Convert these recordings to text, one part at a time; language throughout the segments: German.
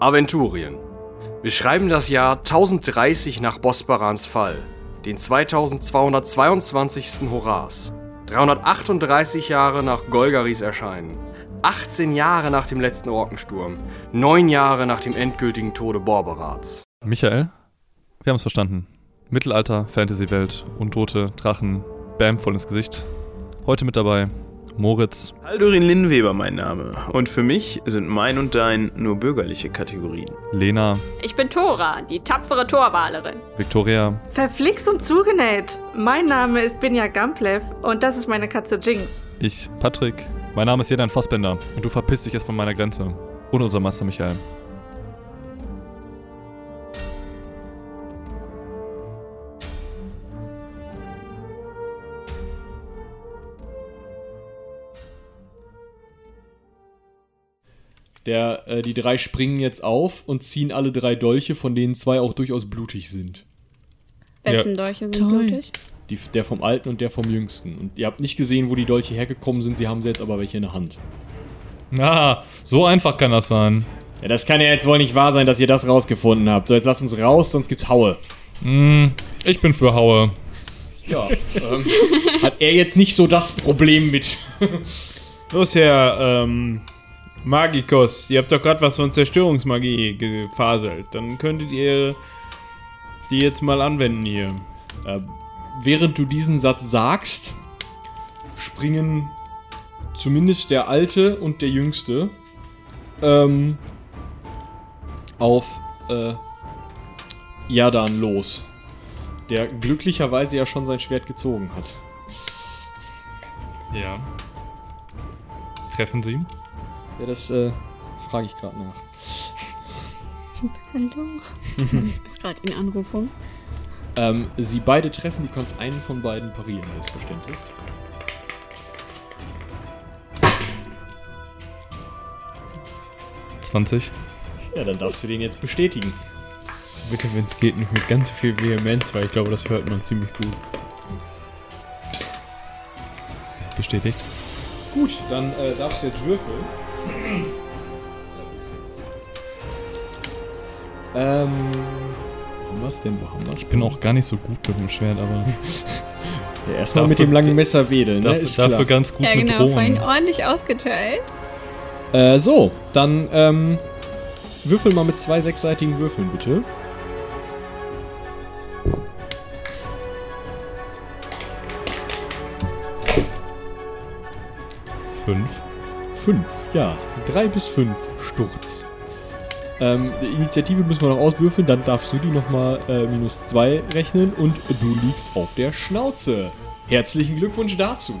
Aventurien. Wir schreiben das Jahr 1030 nach Bosbarans Fall, den 2222. Horas, 338 Jahre nach Golgaris Erscheinen, 18 Jahre nach dem letzten Orkensturm, 9 Jahre nach dem endgültigen Tode Borberats. Michael, wir haben es verstanden. Mittelalter, Fantasy-Welt, Untote, Drachen, Bam voll ins Gesicht. Heute mit dabei Moritz. Haldurin Linnweber mein Name. Und für mich sind mein und dein nur bürgerliche Kategorien. Lena. Ich bin Tora, die tapfere Torwalerin. Victoria. Verflixt und zugenäht. Mein Name ist Binja Gamplev und das ist meine Katze Jinx. Ich, Patrick. Mein Name ist Jedan Fassbender und du verpisst dich jetzt von meiner Grenze. Und unser Master Michael. Der, äh, die drei springen jetzt auf und ziehen alle drei Dolche, von denen zwei auch durchaus blutig sind. Wessen Dolche sind Toll. blutig? Die, der vom Alten und der vom Jüngsten. Und ihr habt nicht gesehen, wo die Dolche hergekommen sind, sie haben sie jetzt aber welche in der Hand. Ah, so einfach kann das sein. Ja, das kann ja jetzt wohl nicht wahr sein, dass ihr das rausgefunden habt. So, jetzt lasst uns raus, sonst gibt's Haue. Hm, ich bin für Haue. Ja, ähm, hat er jetzt nicht so das Problem mit. Los, Herr ähm, Magikos. Ihr habt doch gerade was von Zerstörungsmagie gefaselt. Dann könntet ihr die jetzt mal anwenden hier. Äh, während du diesen Satz sagst, springen zumindest der Alte und der Jüngste ähm, auf äh, Jadan los. Der glücklicherweise ja schon sein Schwert gezogen hat. Ja. Treffen Sie? Ja, das äh, frage ich gerade nach. Hallo? du bist gerade in Anrufung. Ähm, sie beide treffen, du kannst einen von beiden parieren, selbstverständlich. Zwanzig. Ja, dann darfst du den jetzt bestätigen. Bitte, wenn es geht, nicht mit ganz so viel Vehemenz, weil ich glaube, das hört man ziemlich gut. Bestätigt. Gut, dann äh, darfst du jetzt würfeln. Ähm. Was denn? Wo haben wir Ich bin auch gar nicht so gut mit dem Schwert, aber Ja, erstmal Dafür- mit dem langen Messer wedeln, ne? dafür, Ist dafür klar. ganz gut Ja, mit genau, vorhin Drohnen. ordentlich ausgeteilt. Äh, so, dann, ähm. Würfel mal mit zwei sechsseitigen Würfeln, bitte. Fünf. Fünf, ja. Drei bis fünf Sturz. Ähm, die Initiative müssen wir noch auswürfeln, dann darfst du die nochmal äh, minus zwei rechnen und du liegst auf der Schnauze. Herzlichen Glückwunsch dazu.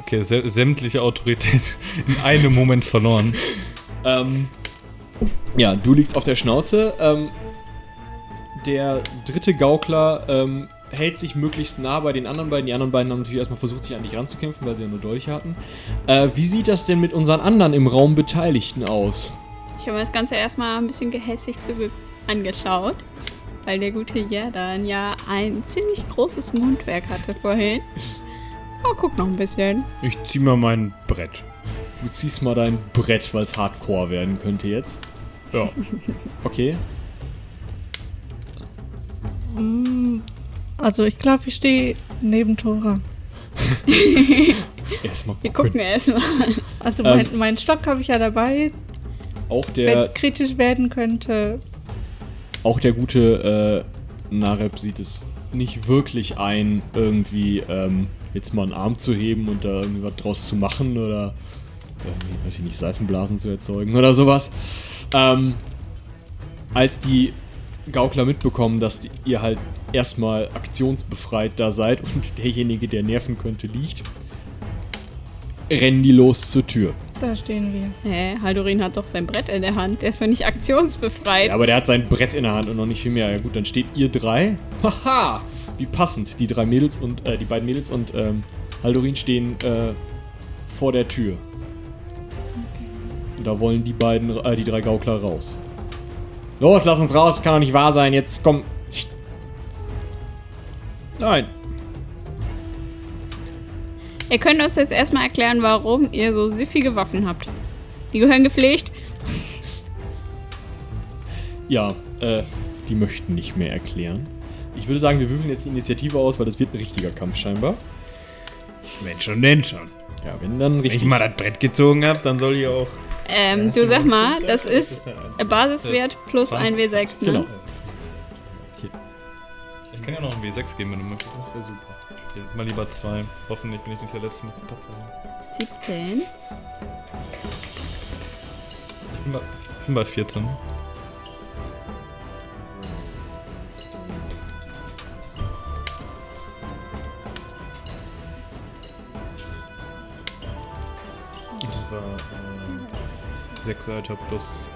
Okay, sä sämtliche Autorität in einem Moment verloren. Ähm, ja, du liegst auf der Schnauze. Ähm, der dritte Gaukler ähm, hält sich möglichst nah bei den anderen beiden. Die anderen beiden haben natürlich erstmal versucht, sich an dich ranzukämpfen, weil sie ja nur Dolche hatten. Äh, wie sieht das denn mit unseren anderen im Raum Beteiligten aus? Ich habe mir das Ganze erstmal ein bisschen gehässig zu be- angeschaut, weil der gute Jerdan ja ein ziemlich großes Mundwerk hatte vorhin. Oh, guck noch ein bisschen. Ich zieh mal mein Brett. Du ziehst mal dein Brett, weil es Hardcore werden könnte jetzt. Ja. Okay. Also ich glaube, ich stehe neben Tora. Erstmal Wir gucken erstmal. Also Ähm. mein, meinen Stock habe ich ja dabei, Auch wenn der, es kritisch werden könnte. auch der gute äh, Nareb sieht es nicht wirklich ein, irgendwie ähm, jetzt mal einen Arm zu heben und da irgendwie was draus zu machen oder irgendwie, weiß ich nicht, Seifenblasen zu erzeugen oder sowas. Ähm, als die Gaukler mitbekommen, dass ihr halt erstmal aktionsbefreit da seid und derjenige, der nerven könnte, liegt, rennen die los zur Tür. Da stehen wir. Hä, Haldorin hat doch sein Brett in der Hand. Der ist doch nicht aktionsbefreit. Ja, aber der hat sein Brett in der Hand und noch nicht viel mehr. Ja gut, dann steht ihr drei. Haha! Wie passend. Die drei Mädels und äh, die beiden Mädels und ähm, Haldorin stehen äh, vor der Tür. Und da wollen die beiden, äh, die drei Gaukler raus. Los, lass uns raus, kann doch nicht wahr sein. Jetzt komm. Nein. Ihr könnt uns jetzt erstmal erklären, warum ihr so siffige Waffen habt. Die gehören gepflegt. Ja, äh, die möchten nicht mehr erklären. Ich würde sagen, wir würfeln jetzt die Initiative aus, weil das wird ein richtiger Kampf scheinbar. Wenn schon, denn schon. Ja, wenn dann Wenn richtig. ich mal das Brett gezogen habe, dann soll ich auch. Ähm, du sag mal, das ist Basiswert plus 20. 1 W6, ne? Genau. Ich kann ja noch ein W6 geben, wenn du möchtest. Das wäre super. Okay, mal lieber zwei. Hoffentlich bin ich nicht der Letzte mit Patzer. 17. Ich bin bei, ich bin bei 14. Das war äh, 6 Alter plus.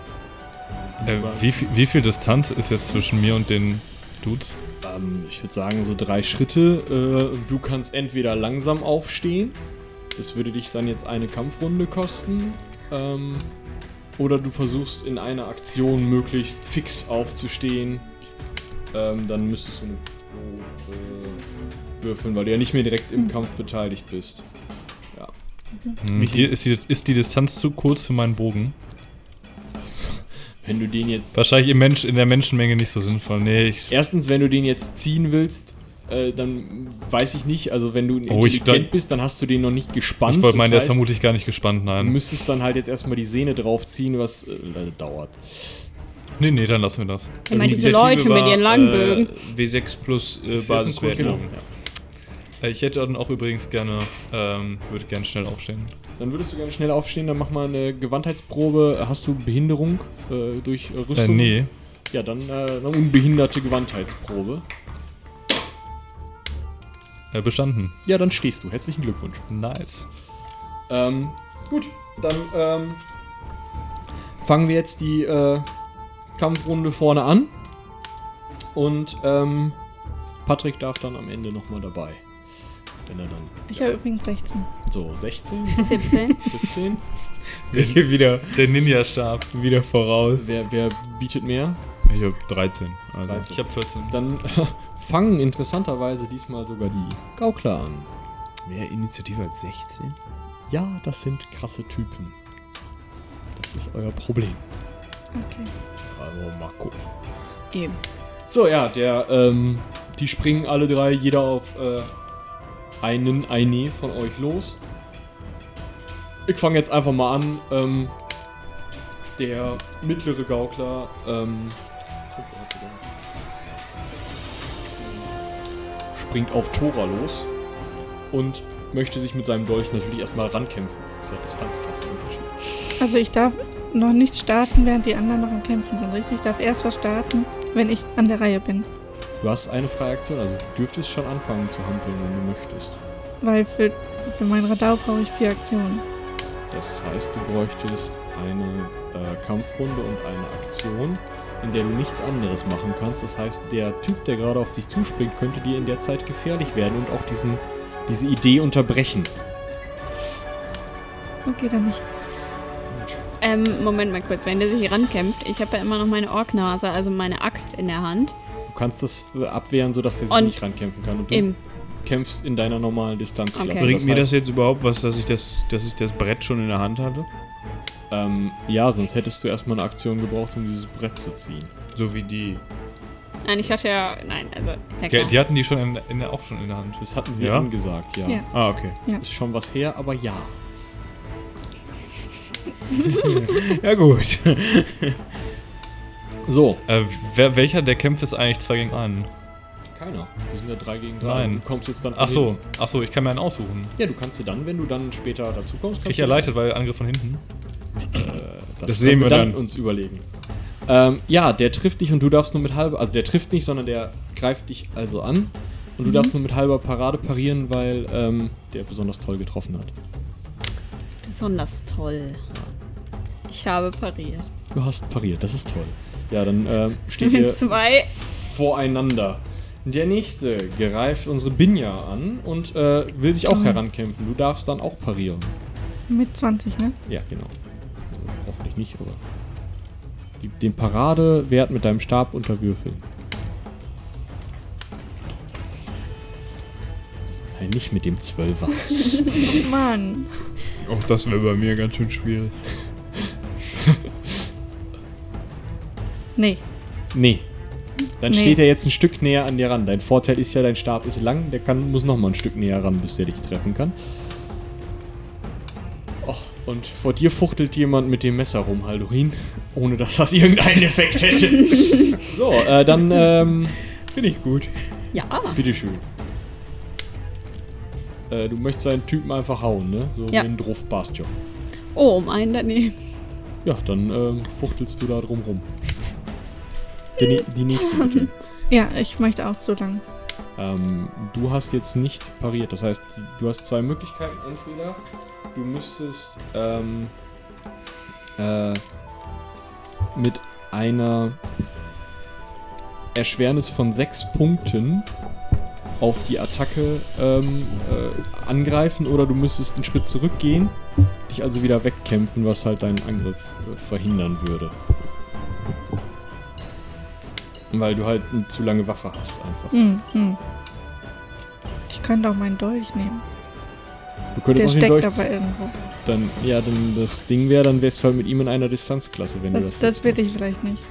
Äh, wie, viel- wie viel Distanz ist jetzt zwischen mir und den Dudes? Ähm, ich würde sagen, so drei Schritte. Äh, du kannst entweder langsam aufstehen. Das würde dich dann jetzt eine Kampfrunde kosten. Ähm, oder du versuchst in einer Aktion möglichst fix aufzustehen. Ähm, dann müsstest du eine Probe würfeln, weil du ja nicht mehr direkt im Kampf beteiligt bist. Hm, hier ist, die, ist die Distanz zu kurz für meinen Bogen. Wenn du den jetzt. Wahrscheinlich im Mensch, in der Menschenmenge nicht so sinnvoll. Nee, ich. Erstens, wenn du den jetzt ziehen willst, äh, dann weiß ich nicht. Also, wenn du Oh, ich intelligent bist, dann hast du den noch nicht gespannt. Ich wollte meinen, der ist vermutlich gar nicht gespannt, Du nein. müsstest dann halt jetzt erstmal die Sehne draufziehen, was äh, dauert. Nee, nee, dann lassen wir das. Immer diese Initiative Leute mit war, ihren Langbögen. Äh, W6 plus äh, ein Basiswert. Kurzbogen. ne? Äh, Ich hätte dann auch übrigens gerne, ähm, würde gerne schnell aufstehen. Dann würdest du gerne schnell aufstehen, dann mach mal eine Gewandheitsprobe. Hast du Behinderung äh, durch äh, Äh, Rüstung? nee. Ja, dann äh, eine unbehinderte Gewandheitsprobe. Äh, bestanden. Ja, dann stehst du. Herzlichen Glückwunsch. Nice. Ähm, gut, dann ähm, fangen wir jetzt die äh, Kampfrunde vorne an. Und ähm, Patrick darf dann am Ende nochmal dabei. Wenn er dann. Ich habe übrigens 16. So, 16, 17. 17. Ich gehe wieder, Der Ninja-Stab. wieder voraus. Wer, wer bietet mehr? Ich habe 13. Also. 13. Ich habe 14. Dann fangen interessanterweise diesmal sogar die Gaukler an. Mehr Initiative als 16? Ja, das sind krasse Typen. Das ist euer Problem. Okay. Also mal gucken. Eben. So, ja, der, ähm, die springen alle drei, jeder auf äh, einen, eine von euch los. Ich fange jetzt einfach mal an. Ähm, der mittlere Gaukler, ähm, springt auf Tora los und möchte sich mit seinem Dolch natürlich erstmal rankämpfen. Das ist ja Distanzklassenunterschied. Also ich darf noch nicht starten, während die anderen noch am Kämpfen sind, richtig? Ich darf erst was starten, wenn ich an der Reihe bin. Du hast eine freie Aktion, also du dürftest schon anfangen zu hampeln, wenn du möchtest. Weil für, für mein Radau brauche ich vier Aktionen. Das heißt, du bräuchtest eine äh, Kampfrunde und eine Aktion, in der du nichts anderes machen kannst. Das heißt, der Typ, der gerade auf dich zuspringt, könnte dir in der Zeit gefährlich werden und auch diesen, diese Idee unterbrechen. Okay, dann nicht. Ähm, Moment mal kurz, wenn der sich hier rankämpft, ich habe ja immer noch meine Orknase, also meine Axt in der Hand. Du kannst das abwehren, sodass der sich Und nicht rankämpfen kann. Und du Im. kämpfst in deiner normalen Distanzklasse. Okay. Bringt mir das heißt, jetzt überhaupt was, dass ich das, dass ich das Brett schon in der Hand hatte? Ähm, ja, sonst hättest du erstmal eine Aktion gebraucht, um dieses Brett zu ziehen. So wie die. Nein, ich hatte ja. Nein, also. Ja, Die, die hatten die schon in, in der, auch schon in der Hand. Das hatten sie Ja? angesagt, ja. Ja. Ah, okay. Ist schon was her, aber ja. Ja, gut. So, Äh, wer, welcher der Kämpfe ist eigentlich 2 gegen 1? keiner. Wir sind ja 3 gegen 3. Nein. Du kommst jetzt dann Ach so, ach so, ich kann mir einen aussuchen. Ja, du kannst dir dann, wenn du dann später dazu kommst, Krieg ich erleichtert, weil Angriff von hinten. Das, Das sehen wir dann. uns überlegen. Ähm, ja, der trifft dich und du darfst nur mit halber, also der trifft nicht, sondern der greift dich also an und du darfst nur mit halber Parade parieren, weil ähm, der besonders toll getroffen hat. Besonders toll. Ich habe pariert. Du hast pariert, das ist toll. Ja, dann ähm, steht ihr Zwei. voreinander. Der nächste greift unsere Binja an und äh, will sich auch herankämpfen. Du darfst dann auch parieren. Mit 20, ne? Ja, genau. Also, hoffentlich nicht, aber. Die, den Paradewert mit deinem Stab unterwürfeln. Nein, nicht mit dem Zwölfer. Mann. Auch das wäre bei mir ganz schön schwierig. Nee. Nee. Dann Nee. steht er jetzt ein Stück näher an dir ran. Dein Vorteil ist ja, dein Stab ist lang, der kann, muss noch mal ein Stück näher ran, bis der dich treffen kann. Och, und vor dir fuchtelt jemand mit dem Messer rum, Haldorin, ohne dass das irgendeinen Effekt hätte. so, äh, dann, ähm, Finde ich gut. Ja. bitteschön. Äh, du möchtest seinen Typen einfach hauen, ne? So Ja. wie ein Druff Bastion. Oh, um einen daneben. Ja, dann ähm, fuchtelst du da drum rum. Die, die nächste bitte. Ja, ich möchte auch so lang. Ähm, du hast jetzt nicht pariert. Das heißt, du hast zwei Möglichkeiten. Entweder du müsstest ähm, äh, mit einer Erschwernis von sechs Punkten auf die Attacke ähm, äh, angreifen oder du müsstest einen Schritt zurückgehen, dich also wieder wegkämpfen, was halt deinen Angriff äh, verhindern würde. Weil du halt eine zu lange Waffe hast einfach. Hm, hm. Ich könnte auch meinen Dolch nehmen. Du könntest Der auch den steckt Dolch aber irgendwo. Dann, ja, dann das Ding wäre, dann wärst du halt mit ihm in einer Distanzklasse, wenn du Das, das. das will ich vielleicht nicht.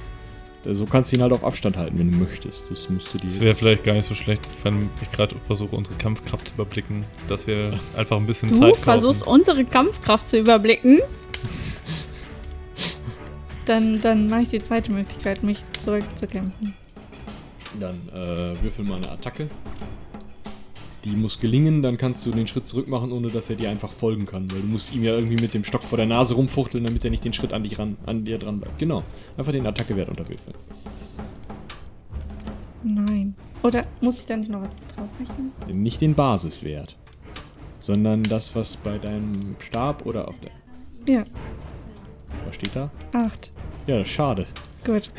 So kannst du ihn halt auf Abstand halten, wenn du möchtest. Das müsst du dir. Es wäre vielleicht gar nicht so schlecht, wenn ich gerade versuche, unsere Kampfkraft zu überblicken, dass wir einfach ein bisschen Du Zeit kaufen. versuchst unsere Kampfkraft zu überblicken. Dann, dann mache ich die zweite Möglichkeit, mich zurückzukämpfen. Dann äh, würfel mal eine Attacke. Die muss gelingen, dann kannst du den Schritt zurück machen, ohne dass er dir einfach folgen kann. Weil du musst ihm ja irgendwie mit dem Stock vor der Nase rumfuchteln, damit er nicht den Schritt an, dich ran, an dir dran bleibt. Genau. Einfach den Attackewert unterwürfeln. Nein. Oder muss ich da nicht noch was drauf rechnen? Nicht den Basiswert. Sondern das, was bei deinem Stab oder auf der. Ja, Was steht da? acht. Ja, das ist schade. Gut.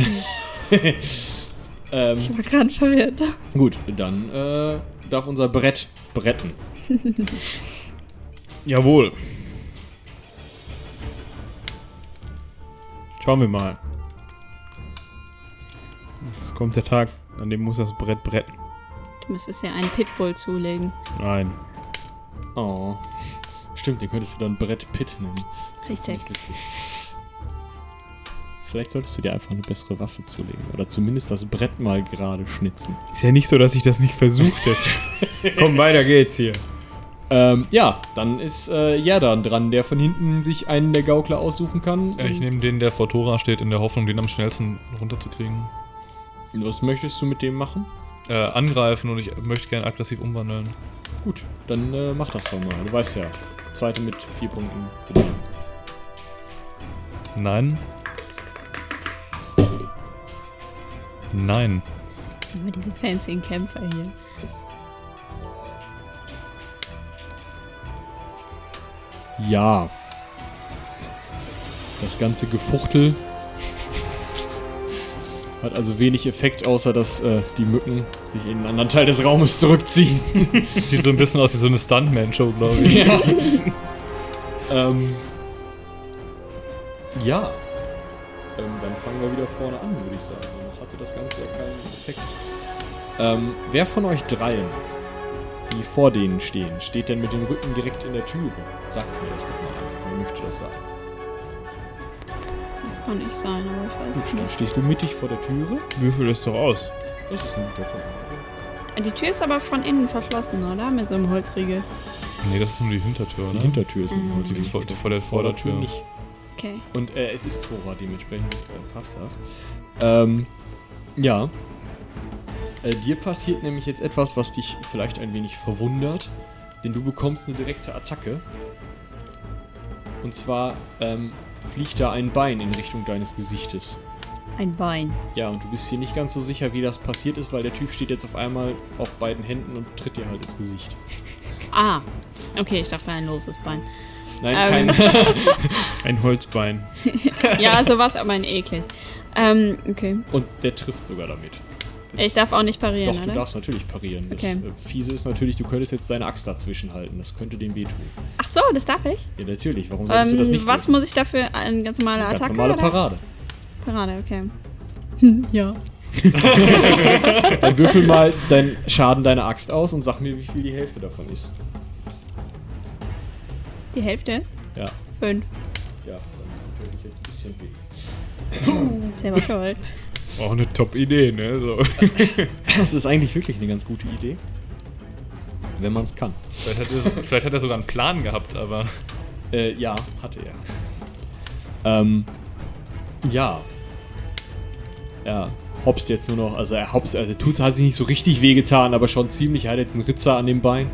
Ähm, Ich war gerade verwirrt. Gut, dann äh, darf unser Brett bretten. Jawohl. Schauen wir mal. Es kommt der Tag, an dem muss das Brett bretten. Du müsstest ja einen Pitbull zulegen. Nein. Oh. Stimmt, den könntest du dann Brett Pit nennen. Das ist Richtig. ziemlich witzig. Vielleicht solltest du dir einfach eine bessere Waffe zulegen. Oder zumindest das Brett mal gerade schnitzen. Ist ja nicht so, dass ich das nicht versucht hätte. Komm, weiter geht's hier. Ähm, ja, dann ist äh, Jerdan dran, der von hinten sich einen der Gaukler aussuchen kann. Äh, Ich nehme den, der vor Tora steht, in der Hoffnung, den am schnellsten runterzukriegen. Was möchtest du mit dem machen? Äh, angreifen und ich möchte gerne aggressiv umwandeln. Gut, dann äh, mach das doch mal. Du weißt ja, zweite mit vier Punkten. Nein. Nein. Immer diese fancy Kämpfer hier. Ja. Das ganze Gefuchtel hat also wenig Effekt, außer dass äh, die Mücken sich in einen anderen Teil des Raumes zurückziehen. Sieht so ein bisschen aus wie so eine Stuntman-Show, glaube ich. ja. ähm, ja. Ähm, dann fangen wir wieder vorne an, würde ich sagen. Hatte das Ganze ja keinen Effekt. Ähm, wer von euch dreien, die vor denen stehen, steht denn mit dem Rücken direkt in der Türe? Sagt mir das doch mal. Wer möchte das sagen? Das kann nicht sein, aber ich weiß Gut, es dann nicht. stehst du mittig vor der Türe. Würfel es doch aus. Das ist ein guter Punkt. Die Tür ist aber von innen verschlossen, oder? Mit so einem Holzriegel. Nee, das ist nur die Hintertür, Die oder? Hintertür ist mit Mhm. dem Holz. Die vor, die vor der Vordertür. nicht. Okay. Und äh, es ist Tora, dementsprechend äh, passt das. Ähm, ja. Äh, dir passiert nämlich jetzt etwas, was dich vielleicht ein wenig verwundert, denn du bekommst eine direkte Attacke. Und zwar ähm, fliegt da ein Bein in Richtung deines Gesichtes. Ein Bein. Ja, und du bist hier nicht ganz so sicher, wie das passiert ist, weil der Typ steht jetzt auf einmal auf beiden Händen und tritt dir halt ins Gesicht. Ah. Okay, ich dachte ein loses Bein. Nein, Ähm. kein. Ein Holzbein. Ja, sowas, aber ein eklig. Ähm, okay. und der trifft sogar damit. Ich darf auch nicht parieren, Doch, du oder? darfst natürlich parieren. Das Okay. äh, Fiese ist natürlich, du könntest jetzt deine Axt dazwischen halten. Das könnte dem wehtun. Ach so, das darf ich? Ja, natürlich. Warum solltest du das Ähm, nicht was tun? muss ich dafür? Eine ganz normale Ganz Attacke? normale oder? Parade. Parade, okay. ja. Dann würfel mal deinen Schaden deiner Axt aus und sag mir, wie viel die Hälfte davon ist. Die Hälfte? Ja. Fünf. Ja, dann tut ich jetzt ein bisschen weh. Selber schuld. Auch eine Top-Idee, ne? So. Das ist eigentlich wirklich eine ganz gute Idee. Wenn man es kann. Vielleicht hat, er, vielleicht hat er sogar einen Plan gehabt, aber. Äh, ja, hatte er. Ähm, ja. Er hopst jetzt nur noch, also er hopst, also tut, hat sich nicht so richtig wehgetan, aber schon ziemlich. Er hat jetzt einen Ritzer an dem Bein.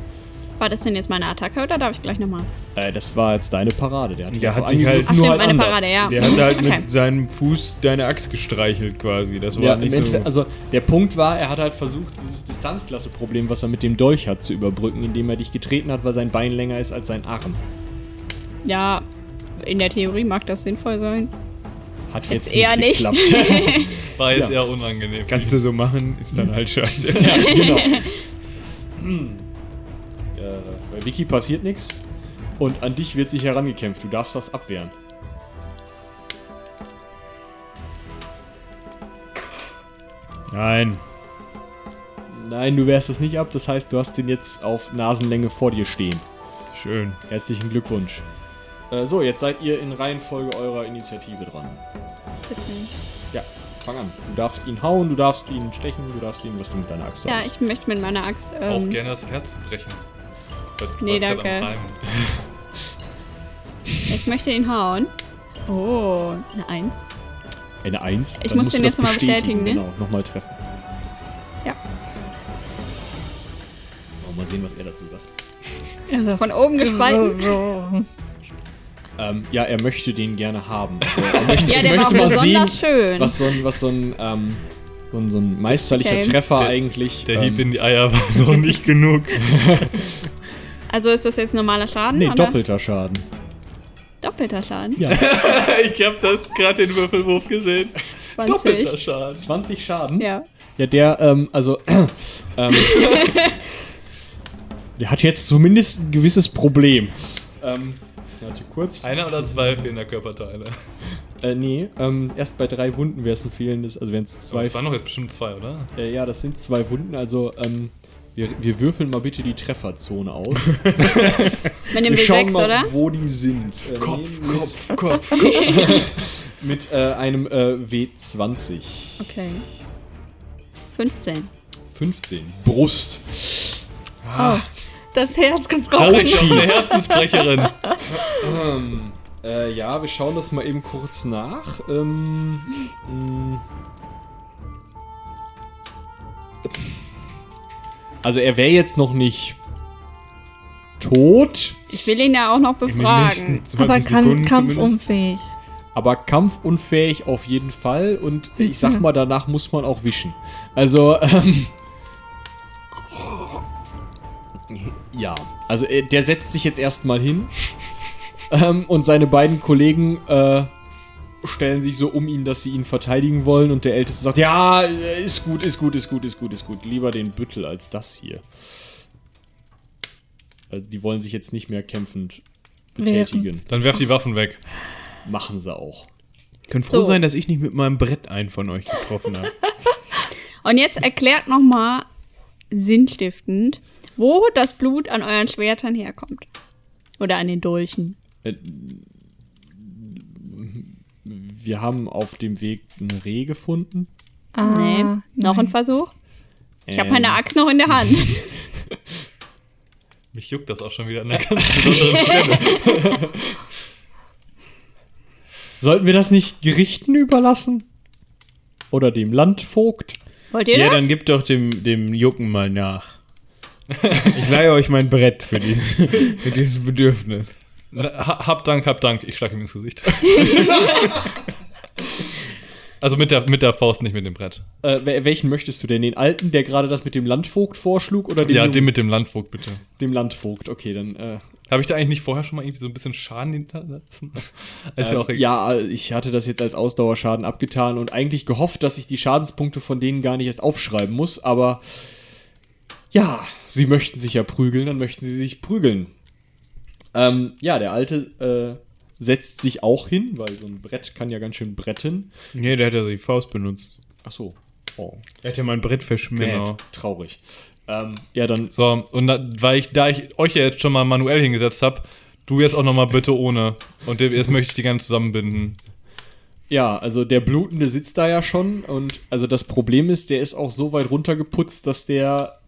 War das denn jetzt meine Attacke oder darf ich gleich nochmal? Äh, das war jetzt deine Parade. Der hat, Der hat sich halt- Ach nur stimmt, halt meine anders. Parade, ja. Der hat halt Okay. mit seinem Fuß deine Axt gestreichelt quasi. Das war Ja, im nicht so. Also der Punkt war, er hat halt versucht, dieses Distanzklasse-Problem, was er mit dem Dolch hat, zu überbrücken, indem er dich getreten hat, weil sein Bein länger ist als sein Arm. Ja, in der Theorie mag das sinnvoll sein. Hat jetzt, Jetzt eher nicht. geklappt. War jetzt Ja. eher unangenehm. Kannst du so machen, ist dann halt scheiße. ja, genau. Hm. Äh, Vicky passiert nichts. Und an dich wird sich herangekämpft. Du darfst das abwehren. Nein. Nein, du wehrst das nicht ab. Das heißt, du hast den jetzt auf Nasenlänge vor dir stehen. Schön. Herzlichen Glückwunsch. Äh, so, jetzt seid ihr in Reihenfolge eurer Initiative dran. Ja, fang an. Du darfst ihn hauen, du darfst ihn stechen, du darfst ihn, was du mit deiner Axt Ja, sollst. ich möchte mit meiner Axt. Auch Ähm, gerne das Herz brechen. Du Nee, danke. Ich möchte ihn hauen. Oh, eine Eins. Eine Eins. Ich dann muss den jetzt noch mal bestätigen, ne? Genau, nochmal treffen. Ja. Mal sehen, was er dazu sagt. Also von oben gespalten. Ähm, ja, er möchte den gerne haben. Also, er möchte, Ja, er der war möchte auch mal sehen, besonders schön. was so ein, was so ein, ähm, so ein, so ein meisterlicher Okay. Treffer Der- eigentlich. Der ähm, Hieb in die Eier war noch nicht genug. Also ist das jetzt normaler Schaden? Nee, oder? doppelter Schaden. Doppelter Schaden? Ja. ich hab das gerade den Würfelwurf gesehen. 20. Schaden. 20 Schaden? Ja. Ja, der, ähm, also, ähm, der hat jetzt zumindest ein gewisses Problem. Ähm, warte kurz. Einer oder zwei fehlender Körperteile. Äh, nee, ähm, erst bei drei Wunden wäre es ein fehlendes, also wären es Aber zwei. es waren doch jetzt bestimmt zwei, oder? Äh, ja, das sind zwei Wunden, also, ähm, wir, wir würfeln mal bitte die Trefferzone aus. Mit dem wir schauen W6, mal, oder? wo die sind. Äh, Kopf, nee, mit, Kopf, Kopf. Mit äh, einem äh, W20. Okay. 15. 15. Brust. Das Herz gebrochen. Doch, eine Herzensbrecherin. Ähm, äh, ja, wir schauen das mal eben kurz nach. Ähm, mh. Also er wäre jetzt noch nicht tot, Ich will ihn ja auch noch befragen. nächsten 20 Aber kann kampfunfähig. aber kampfunfähig auf jeden Fall und ich sag mal, danach muss man auch wischen. Also, ähm, ja, also äh, der setzt sich jetzt erstmal hin ähm, und seine beiden Kollegen äh, stellen sich so um ihn, dass sie ihn verteidigen wollen und der Älteste sagt, ja, ist gut, ist gut, ist gut, ist gut, ist gut. Lieber den Büttel als das hier. Also die wollen sich jetzt nicht mehr kämpfend betätigen. Dann werft die Waffen weg. Machen sie auch. Könnt froh So. sein, dass ich nicht mit meinem Brett einen von euch getroffen habe. Und jetzt erklärt nochmal sinnstiftend, wo das Blut an euren Schwertern herkommt. Oder an den Dolchen. Äh, Wir haben auf dem Weg ein Reh gefunden. Ah, nee. Noch ein Versuch? Ich habe meine Ähm, Axt noch in der Hand. Mich juckt das auch schon wieder an einer ganz besonderen Stelle. Sollten wir das nicht Gerichten überlassen? Oder dem Landvogt? Wollt ihr Ja, das? dann gebt doch dem, dem Jucken mal nach. Ich leihe euch mein Brett für dieses, für dieses Bedürfnis. Ha- Hab Dank, hab Dank. Ich schlag ihm ins Gesicht. also mit der, mit der Faust, nicht mit dem Brett. Äh, wel- welchen möchtest du denn? Den alten, der gerade das mit dem Landvogt vorschlug? Oder den Ja, dem mit dem Landvogt, bitte. dem Landvogt? Okay, dann. Äh, Habe ich da eigentlich nicht vorher schon mal irgendwie so ein bisschen Schaden hinterlassen? Ist ja auch ähm, egal. ja, äh, ich hatte das jetzt als Ausdauerschaden abgetan und eigentlich gehofft, dass ich die Schadenspunkte von denen gar nicht erst aufschreiben muss, aber ja, sie möchten sich ja prügeln, dann möchten sie sich prügeln. Ähm, ja, der Alte äh, setzt sich auch hin, weil so ein Brett kann ja ganz schön bretten. Nee, der hat ja die Faust benutzt. Ach so. Oh, Er hat ja mein Brett verschmäht. Genau. traurig. Ähm, ja, dann So, und da, weil ich, da ich euch ja jetzt schon mal manuell hingesetzt habe, du jetzt auch noch mal bitte ohne. Und jetzt möchte ich die gerne zusammenbinden. Ja, also der Blutende sitzt da ja schon und also das Problem ist, der ist auch so weit runtergeputzt, dass der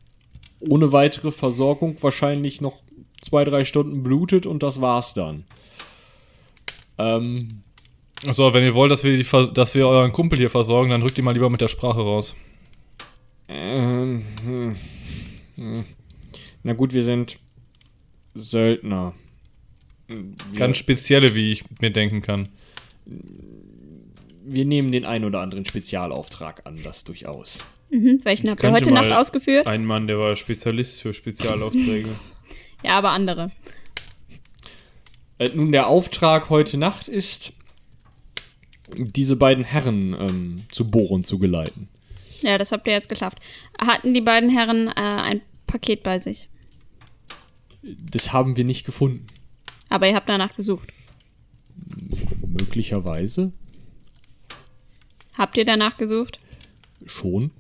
ohne weitere Versorgung wahrscheinlich noch zwei, drei Stunden blutet und das war's dann. Ähm, So, wenn ihr wollt, dass wir, die, Ver- dass wir euren Kumpel hier versorgen, dann rückt ihr mal lieber mit der Sprache raus. ähm, hm, hm. Na gut, wir sind Söldner. Wir, Ganz spezielle, wie ich mir denken kann. wir nehmen den ein oder anderen Spezialauftrag an, das durchaus. Mhm. Welchen habt ihr heute Nacht ausgeführt? Ein Mann, der war Spezialist für Spezialaufträge. Ja, aber andere. Äh, nun, der Auftrag heute Nacht ist, diese beiden Herren ähm, zu Bohren zu geleiten. Ja, das habt ihr jetzt geschafft. Hatten die beiden Herren äh, ein Paket bei sich? Das haben wir nicht gefunden. Aber ihr habt danach gesucht. Möglicherweise Habt ihr danach gesucht? schon.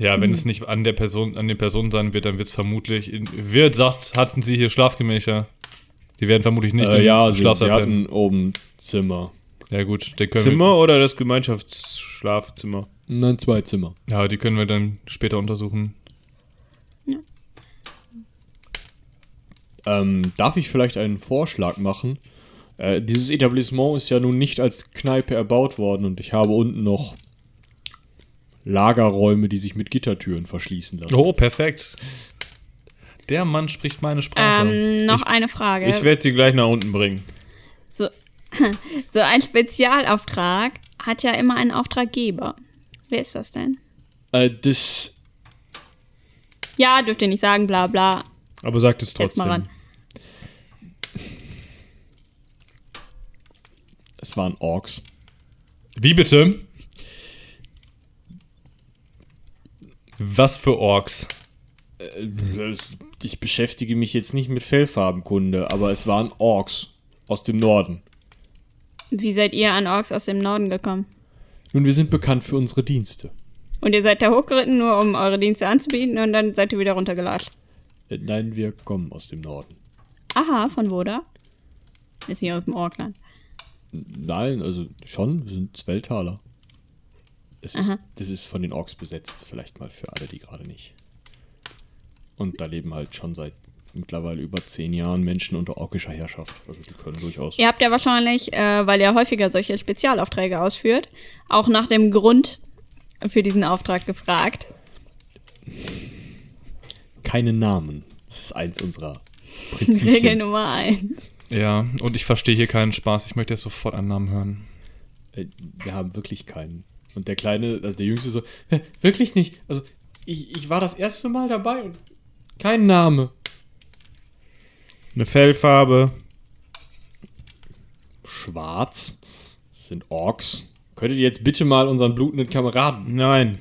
Ja, wenn es nicht an der Person, an den Personen sein wird, dann wird es vermutlich. In, wer sagt, hatten sie hier Schlafgemächer? Die werden vermutlich nicht Äh, im ja, sie, sie hatten oben Zimmer. Ja, gut, können Zimmer oder das Gemeinschaftsschlafzimmer? Nein, zwei Zimmer. Wir, ja, die können wir dann später untersuchen. Ähm, darf ich vielleicht einen Vorschlag machen? Äh, dieses Etablissement ist ja nun nicht als Kneipe erbaut worden und ich habe unten noch Lagerräume, die sich mit Gittertüren verschließen lassen. Oh, perfekt. Der Mann spricht meine Sprache. Ähm, noch eine Frage. Ich werde sie gleich nach unten bringen. so, so ein Spezialauftrag hat ja immer einen Auftraggeber. Wer ist das denn? Äh, das. Ja, dürft ihr nicht sagen, bla bla. Aber sagt es Jetzt mal trotzdem. ran. Es waren Orks. Wie bitte? Was für Orks? Äh, Ich beschäftige mich jetzt nicht mit Fellfarbenkunde, aber es waren Orks aus dem Norden. Wie seid ihr an Orks aus dem Norden gekommen? Nun, wir sind bekannt für unsere Dienste. Und ihr seid da hochgeritten, nur um eure Dienste anzubieten und dann seid ihr wieder runtergelatscht. Äh, Nein, wir kommen aus dem Norden. Aha, von wo da? Ist hier aus dem Orkland. Nein, also schon, wir sind Zwöltaler. Es ist, Aha. das ist von den Orks besetzt, vielleicht mal für alle, die gerade nicht. Und da leben halt schon seit mittlerweile über zehn Jahren Menschen unter orkischer Herrschaft. Also die können durchaus. Ihr habt ja wahrscheinlich, äh, weil ihr häufiger solche Spezialaufträge ausführt, auch nach dem Grund für diesen Auftrag gefragt. Keine Namen. Das ist eins unserer Regel Prinzipien. Nummer eins. Ja, und ich verstehe hier keinen Spaß. Ich möchte jetzt sofort einen Namen hören. Äh, Wir haben wirklich keinen. Und der Kleine, also der Jüngste so, "Hä, wirklich nicht. Also ich, ich war das erste Mal dabei und kein Name. Eine Fellfarbe. Schwarz. Das sind Orks. Könntet ihr jetzt bitte mal unseren blutenden Kameraden Nein.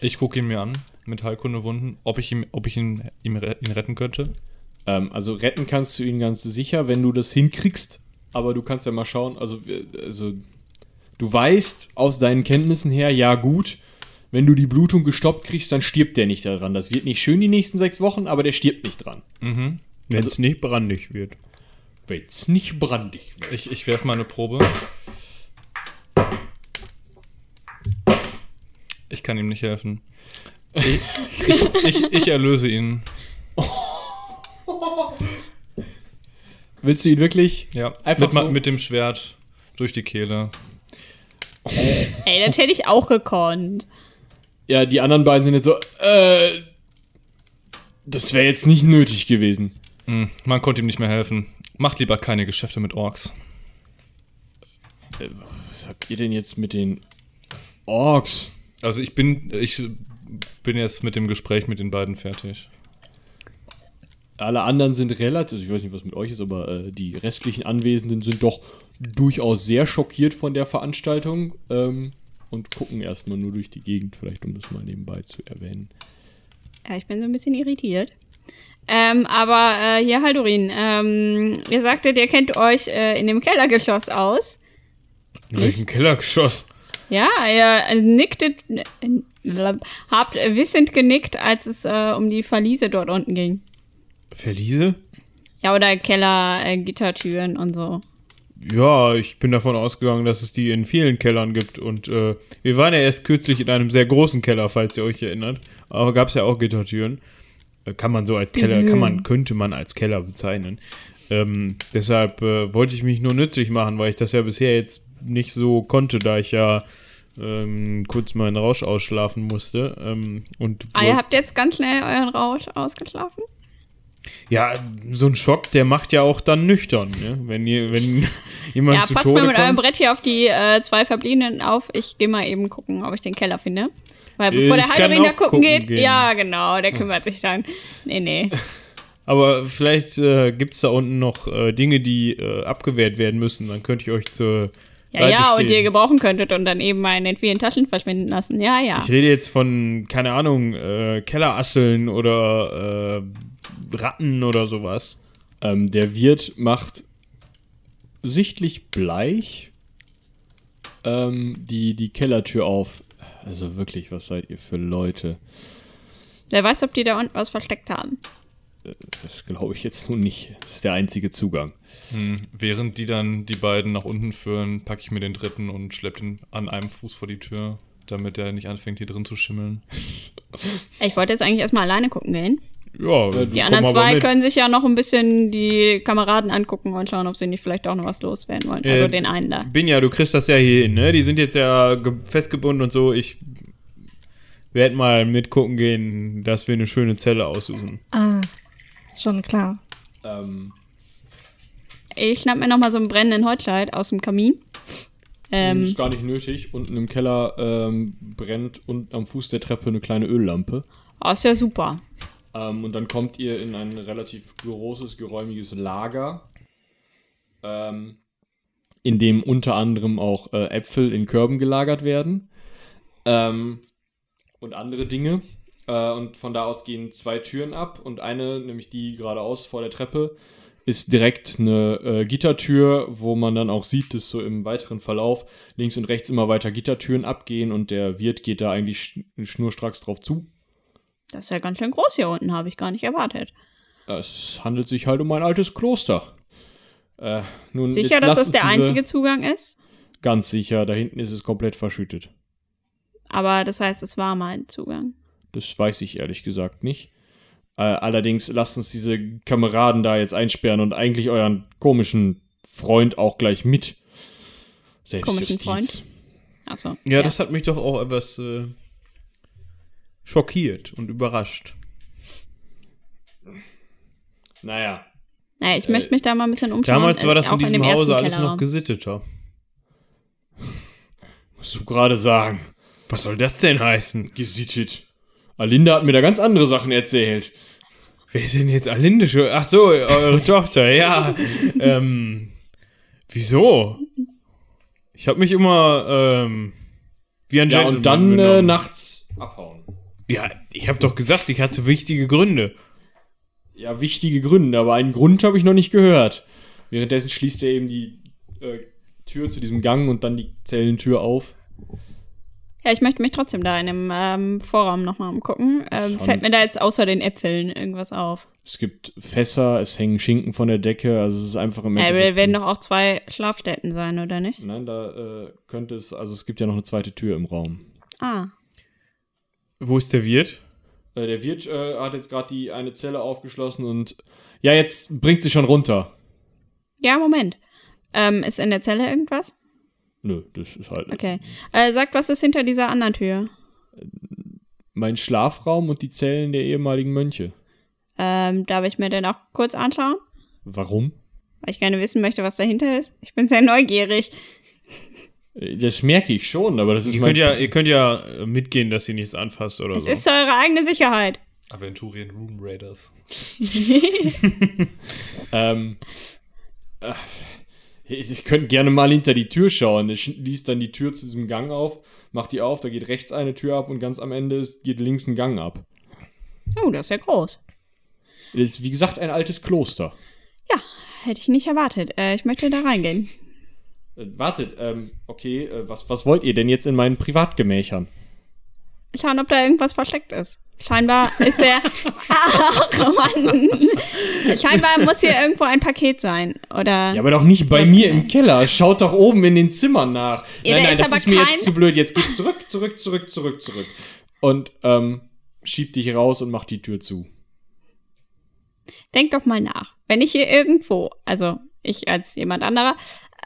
Ich gucke ihn mir an mit Heilkundewunden, ob ich, ihm, ob ich ihn, re- ihn retten könnte. Ähm, also retten kannst du ihn ganz sicher, wenn du das hinkriegst. Aber du kannst ja mal schauen, also, also du weißt aus deinen Kenntnissen her, ja gut, wenn du die Blutung gestoppt kriegst, dann stirbt der nicht daran. Das wird nicht schön die nächsten sechs Wochen, aber der stirbt nicht dran. Mhm. Wenn es nicht brandig wird. Wenn's nicht brandig wird. Ich, ich werfe mal eine Probe. Ich kann ihm nicht helfen. Ich, ich, ich, ich erlöse ihn. Willst du ihn wirklich? Ja, Einfach mit, so? mit dem Schwert durch die Kehle. Ey, das hätte ich auch gekonnt. Ja, die anderen beiden sind jetzt so, äh, das wäre jetzt nicht nötig gewesen. Hm, man konnte ihm nicht mehr helfen. Macht lieber keine Geschäfte mit Orks. Äh, was habt ihr denn jetzt mit den Orks? Also ich bin, ich bin jetzt mit dem Gespräch mit den beiden fertig. Alle anderen sind relativ, also ich weiß nicht, was mit euch ist, aber äh, die restlichen Anwesenden sind doch durchaus sehr schockiert von der Veranstaltung ähm, und gucken erstmal nur durch die Gegend, vielleicht um das mal nebenbei zu erwähnen. Ja, ich bin so ein bisschen irritiert. Ähm, aber äh, hier, Haldurin, ähm, ihr sagtet, ihr kennt euch äh, in dem Kellergeschoss aus. In welchem Kellergeschoss? Ja, ihr äh, nicktet, äh, habt wissend genickt, als es äh, um die Verliese dort unten ging. Verliese? Ja, oder Keller, äh, Gittertüren und so. Ja, ich bin davon ausgegangen, dass es die in vielen Kellern gibt. Und äh, wir waren ja erst kürzlich in einem sehr großen Keller, falls ihr euch erinnert. Aber gab es ja auch Gittertüren. Äh, Kann man so als Keller, kann man, könnte man als Keller bezeichnen. Ähm, deshalb äh, wollte ich mich nur nützlich machen, weil ich das ja bisher jetzt nicht so konnte, da ich ja ähm, kurz meinen Rausch ausschlafen musste. Ähm, und Ah, ihr habt jetzt ganz schnell euren Rausch ausgeschlafen? Ja, so ein Schock, der macht ja auch dann nüchtern, ne? wenn, ihr, wenn jemand Ja, zu passt Tode mal mit eurem kommt. Brett hier auf die äh, zwei Verbliebenen auf. Ich gehe mal eben gucken, ob ich den Keller finde. Weil bevor Ich der Haldorin da gucken, gucken geht. gehen. Ja, genau, der kümmert sich dann. Nee, nee. Aber vielleicht äh, gibt es da unten noch äh, Dinge, die äh, abgewehrt werden müssen. Dann könnte ich euch zur Ja, Seite ja, und stehen. ihr gebrauchen könntet und dann eben mal in den vielen Taschen verschwinden lassen. Ja, ja. Ich rede jetzt von, keine Ahnung, äh, Kellerasseln oder äh, Ratten oder sowas. Ähm, der Wirt macht sichtlich bleich ähm, die, die Kellertür auf. Also wirklich, was seid ihr für Leute? Wer weiß, ob die da unten was versteckt haben. Das glaube ich jetzt nun nicht. Das ist der einzige Zugang. Hm, während die dann die beiden nach unten führen, packe ich mir den dritten und schleppe ihn an einem Fuß vor die Tür, damit er nicht anfängt, hier drin zu schimmeln. Ich wollte jetzt eigentlich erstmal alleine gucken gehen. Ja, Die anderen zwei können sich ja noch ein bisschen die Kameraden angucken und schauen, ob sie nicht vielleicht auch noch was loswerden wollen. Also Äh, den einen da. Binja, du kriegst das ja hier hin, ne? Die sind jetzt ja ge- festgebunden und so. Ich werde mal mitgucken gehen, dass wir eine schöne Zelle aussuchen. Ah, schon klar. Ähm, Ich schnapp mir nochmal so einen brennenden Holzscheit aus dem Kamin. Ähm, ist gar nicht nötig. Unten im Keller ähm, brennt und am Fuß der Treppe eine kleine Öllampe. oh, ist ja super. Ähm, und dann kommt ihr in ein relativ großes, geräumiges Lager, ähm, in dem unter anderem auch äh, Äpfel in Körben gelagert werden ähm, und andere Dinge. Äh, und von da aus gehen zwei Türen ab und eine, nämlich die geradeaus vor der Treppe, ist direkt eine äh, Gittertür, wo man dann auch sieht, dass so im weiteren Verlauf links und rechts immer weiter Gittertüren abgehen und der Wirt geht da eigentlich sch schnurstracks drauf zu. Das ist ja ganz schön groß hier unten, habe ich gar nicht erwartet. Es handelt sich halt um ein altes Kloster. Äh, nun, Sicher, dass das der einzige Zugang ist? Ganz sicher, da hinten ist es komplett verschüttet. Aber das heißt, es war mal ein Zugang. Das weiß ich ehrlich gesagt nicht. Äh, allerdings lasst uns diese Kameraden da jetzt einsperren und eigentlich euren komischen Freund auch gleich mit. Selbstjustiz. Freund? Achso. Ja, das hat mich doch auch etwas äh, schockiert und überrascht. Naja, Naja, ich Äh, möchte mich da mal ein bisschen umschauen. Damals war äh, das auch in diesem dem ersten Hause alles noch gesitteter. musst du gerade sagen. Was soll das denn heißen? Gesittet. Alinda hat mir da ganz andere Sachen erzählt. Wer denn jetzt Alinde schon? Ach so, eure Tochter, ja. ähm, wieso? Ich habe mich immer ähm, wie ein Ja, Gentleman und dann äh, nachts abhauen. Ja, ich habe doch gesagt, ich hatte wichtige Gründe. Ja, wichtige Gründe, aber einen Grund habe ich noch nicht gehört. Währenddessen schließt er eben die äh, Tür zu diesem Gang und dann die Zellentür auf. Ja, ich möchte mich trotzdem da in dem ähm, Vorraum nochmal umgucken. Ähm, fällt mir da jetzt außer den Äpfeln irgendwas auf? Es gibt Fässer, es hängen Schinken von der Decke, also es ist einfach im Ja, Endeffekt. da werden doch auch zwei Schlafstätten sein, oder nicht? Nein, da äh, könnte es, also es gibt ja noch eine zweite Tür im Raum. Ah. Wo ist der Wirt? Äh, der Wirt äh, hat jetzt gerade die eine Zelle aufgeschlossen und ja, jetzt bringt sie schon runter. Ja, Moment. Ähm, ist in der Zelle irgendwas? Nö, das ist halt Okay. Äh, sagt, was ist hinter dieser anderen Tür? mein Schlafraum und die Zellen der ehemaligen Mönche. Ähm, darf ich mir den auch kurz anschauen? Warum? Weil ich gerne wissen möchte, was dahinter ist. Ich bin sehr neugierig. Äh, Das merke ich schon, aber das ist Ihr mein könnt, ja, ihr könnt ja äh, mitgehen, dass sie nichts anfasst oder Es so. ist zu eurer eigene Sicherheit. Aventurien Room Raiders. Ähm, äh, ich, ich könnte gerne mal hinter die Tür schauen. Ich schließt dann die Tür zu diesem Gang auf, macht die auf, da geht rechts eine Tür ab und ganz am Ende ist, geht links ein Gang ab. Oh, das ist ja groß. Das ist, wie gesagt, ein altes Kloster. Ja, hätte ich nicht erwartet. Äh, ich möchte da reingehen. Äh, wartet, ähm, okay, äh, was, was wollt ihr denn jetzt in meinen Privatgemächern? Schauen, ob da irgendwas versteckt ist. Scheinbar ist der. Ach, Mann. Scheinbar muss hier irgendwo ein Paket sein. Oder. Ja, aber doch nicht bei mir im Keller. Schaut doch oben in den Zimmern nach. Ja, nein, nein, ist das ist mir jetzt zu blöd. Jetzt geht zurück, zurück, zurück, zurück, zurück. Und ähm, schiebt dich raus und macht die Tür zu. Denk doch mal nach. Wenn ich hier irgendwo, also ich als jemand anderer,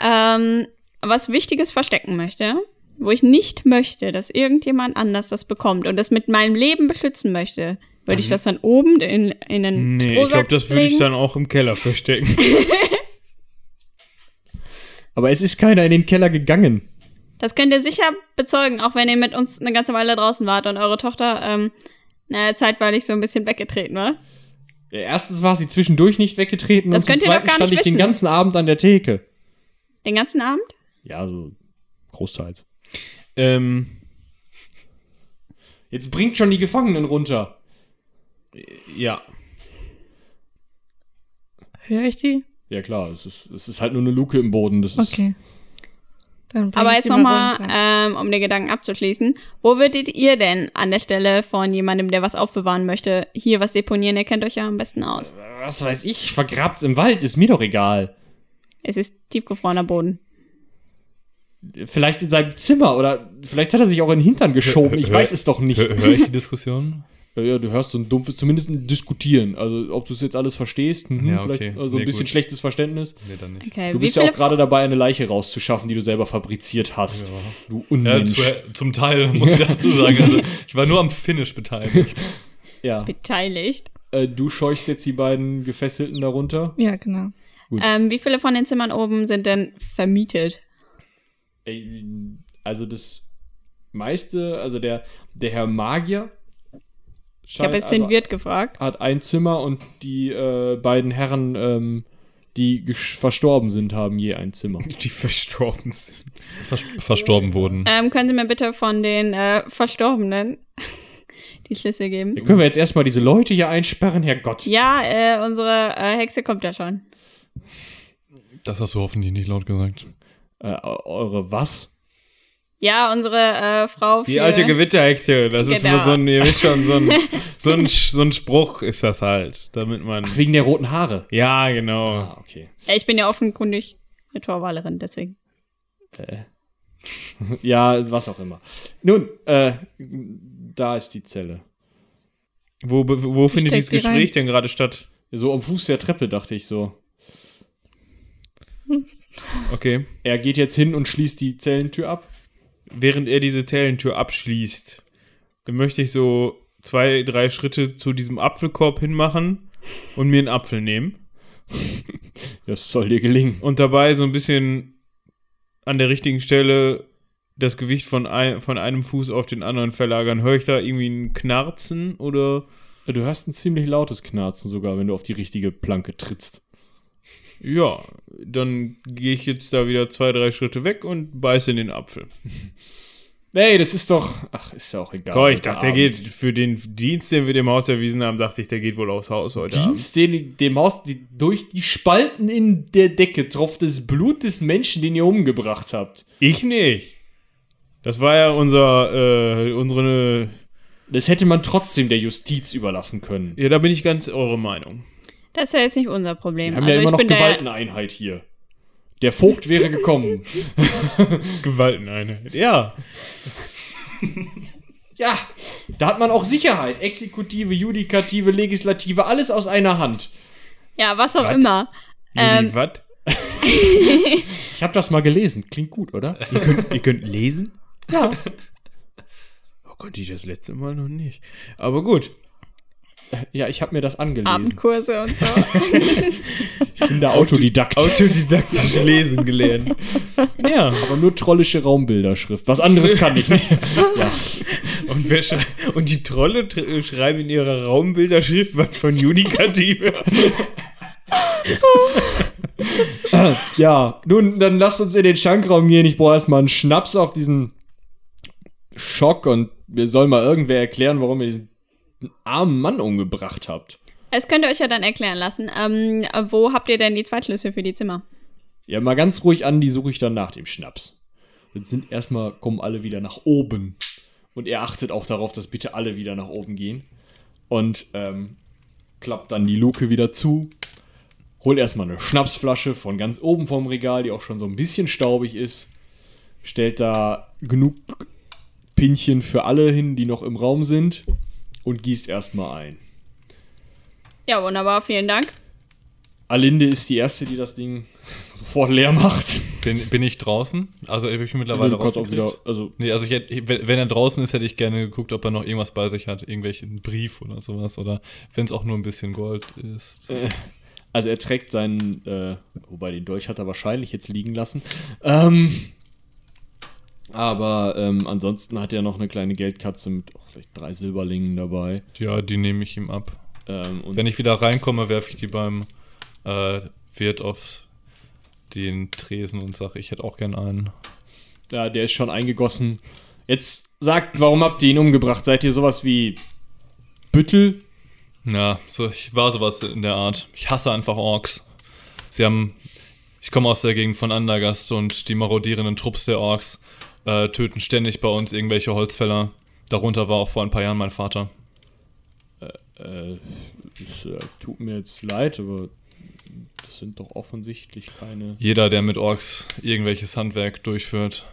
ähm, was Wichtiges verstecken möchte, wo ich nicht möchte, dass irgendjemand anders das bekommt und das mit meinem Leben beschützen möchte, würde ich das dann oben in, in einen Nee, ich Strohsack glaube, das würde ich legen? dann auch im Keller verstecken. Aber es ist keiner in den Keller gegangen. Das könnt ihr sicher bezeugen, auch wenn ihr mit uns eine ganze Weile draußen wart und eure Tochter ähm, zeitweilig so ein bisschen weggetreten war. Ja, Erstens war sie zwischendurch nicht weggetreten Das und zum könnt ihr doch zweiten gar stand nicht ich den wissen. ganzen Abend an der Theke. Den ganzen Abend? Ja, so großteils. Ähm, Jetzt bringt schon die Gefangenen runter. ja. Höre ich die? Ja klar, es ist, es ist halt nur eine Luke im Boden. Das ist, Okay. Aber jetzt nochmal, ähm, um den Gedanken abzuschließen. Wo würdet ihr denn an der Stelle von jemandem, der was aufbewahren möchte, hier was deponieren? Ihr kennt euch ja am besten aus. Was weiß ich, vergrabt's im Wald, ist mir doch egal. Es ist tiefgefrorener Boden. Vielleicht in seinem Zimmer oder vielleicht hat er sich auch in den Hintern geschoben. Ich Hör- weiß es doch nicht. Hör, hör ich die Diskussion? Ja, ja, du hörst so ein dumpfes, zumindest ein Diskutieren. Also, ob du es jetzt alles verstehst, mhm, Ja, vielleicht okay. also ein Nee, bisschen gut. schlechtes Verständnis. Nee, dann nicht. Okay, Du bist ja auch gerade dabei, eine Leiche rauszuschaffen, die du selber fabriziert hast. Du Unmensch. Ja, zu, zum Teil, muss ich dazu sagen. Also, ich war nur am Finish beteiligt. Ja. beteiligt? Äh, du scheuchst jetzt die beiden Gefesselten darunter. Ja, genau. Gut. Ähm, wie viele von den Zimmern oben sind denn vermietet? Ey, Also das meiste, also der, der Herr Magier Ich habe jetzt also, den Wirt gefragt. hat ein Zimmer und die äh, beiden Herren, ähm, die gesch- verstorben sind, haben je ein Zimmer. Die verstorben sind. Vers verstorben wurden. Ähm, können Sie mir bitte von den äh, Verstorbenen die Schlüssel geben? Dann können wir jetzt erstmal diese Leute hier einsperren, Herrgott. Ja, äh, unsere äh, Hexe kommt ja schon. Das hast du hoffentlich nicht laut gesagt. Äh, eure was? Ja, unsere äh, Frau für... Die alte Gewitterhexe, das ist Genau. nur so ein, ihr wisst schon, so ein, so, ein, so ein Spruch ist das halt, damit man. Ach, wegen der roten Haare. Ja, genau. Ah, okay. Ich bin ja offenkundig eine Torwalerin, deswegen. Ja, was auch immer. Nun, äh, da ist die Zelle. Wo, wo findet dieses die Gespräch rein. denn gerade statt? So am Fuß der Treppe, dachte ich so. Okay. Er geht jetzt hin und schließt die Zellentür ab. Während er diese Zellentür abschließt, möchte ich so zwei, drei Schritte zu diesem Apfelkorb hinmachen und mir einen Apfel nehmen. Das soll dir gelingen. Und dabei so ein bisschen an der richtigen Stelle das Gewicht von, ein, von einem Fuß auf den anderen verlagern. Höre ich da irgendwie ein Knarzen oder. Du hörst ein ziemlich lautes Knarzen sogar, wenn du auf die richtige Planke trittst. Ja, dann gehe ich jetzt da wieder zwei, drei Schritte weg und beiße in den Apfel. Nee, das ist doch. Ach, ist ja auch egal. Komm, ich dachte, der Abend. geht für den Dienst, den wir dem Haus erwiesen haben, dachte ich, der geht wohl aufs Haus heute Dienst, den dem Haus, die, durch die Spalten in der Decke tropft das Blut des Menschen, den ihr umgebracht habt. Abend. Ich nicht. Das war ja unser, äh, unsere. Das hätte man trotzdem der Justiz überlassen können. Ja, da bin ich ganz eure Meinung. Das ist ja jetzt nicht unser Problem. Wir haben also ja immer ich noch Gewalteneinheit hier. Der Vogt wäre gekommen. Gewalteneinheit. Ja. ja, da hat man auch Sicherheit. Exekutive, Judikative, Legislative, alles aus einer Hand. Ja, was auch Was? immer. Ähm, was? Ich habe das mal gelesen. Klingt gut, oder? Ihr könnt, ihr könnt lesen? Ja. Oh, konnte ich das letzte Mal noch nicht. Aber gut. Ja, ich habe mir das angelesen. Abendkurse und so. Ich bin der Autodidakt. Autodidaktisch lesen gelernt. Ja. Aber nur trollische Raumbilderschrift. Was anderes kann ich nicht. ja. Und, wer schrei und die Trolle tr- schreiben in ihrer Raumbilderschrift was von Judikative. ja, nun, dann lasst uns in den Schankraum gehen. Ich brauche erstmal einen Schnaps auf diesen Schock und mir soll mal irgendwer erklären, warum ihr diesen armen Mann umgebracht habt. Das könnt ihr euch ja dann erklären lassen. Ähm, wo habt ihr denn die Zweitschlüssel für die Zimmer? Ja, mal ganz ruhig an, die suche ich dann nach dem Schnaps. Jetzt sind erstmal, kommen alle wieder nach oben. Und er achtet auch darauf, dass bitte alle wieder nach oben gehen. und ähm, klappt dann die Luke wieder zu. Holt erstmal eine Schnapsflasche von ganz oben vom Regal, die auch schon so ein bisschen staubig ist. Stellt da genug Pinchen für alle hin, die noch im Raum sind. Und gießt erstmal ein. Ja, wunderbar, vielen Dank. Alinde ist die erste, die das Ding sofort leer macht. Bin, bin ich draußen? Also ich bin mittlerweile rausgekriegt. wieder, also Nee, also ich hätte, wenn wenn er draußen ist, hätte ich gerne geguckt, ob er noch irgendwas bei sich hat. Irgendwelchen Brief oder sowas. Oder wenn es auch nur ein bisschen Gold ist. Also er trägt seinen, äh, wobei den Dolch hat er wahrscheinlich jetzt liegen lassen. Ähm, aber ähm, ansonsten hat er noch eine kleine Geldkatze mit oh, vielleicht drei Silberlingen dabei. Ja, die nehme ich ihm ab. Ähm, Wenn ich wieder reinkomme, werfe ich die beim äh, Wirt auf den Tresen und sage, ich hätte auch gern einen. ja, der ist schon eingegossen. Jetzt sagt, warum habt ihr ihn umgebracht? Seid ihr sowas wie Büttel? Ja, so, ich war sowas in der Art. Ich hasse einfach Orks. Sie haben. Ich komme aus der Gegend von Andergast und die marodierenden Trupps der Orks äh, töten ständig bei uns irgendwelche Holzfäller. Darunter war auch vor ein paar Jahren mein Vater. Äh, es äh, tut mir jetzt leid, aber das sind doch offensichtlich keine. Jeder, der mit Orks irgendwelches Handwerk durchführt,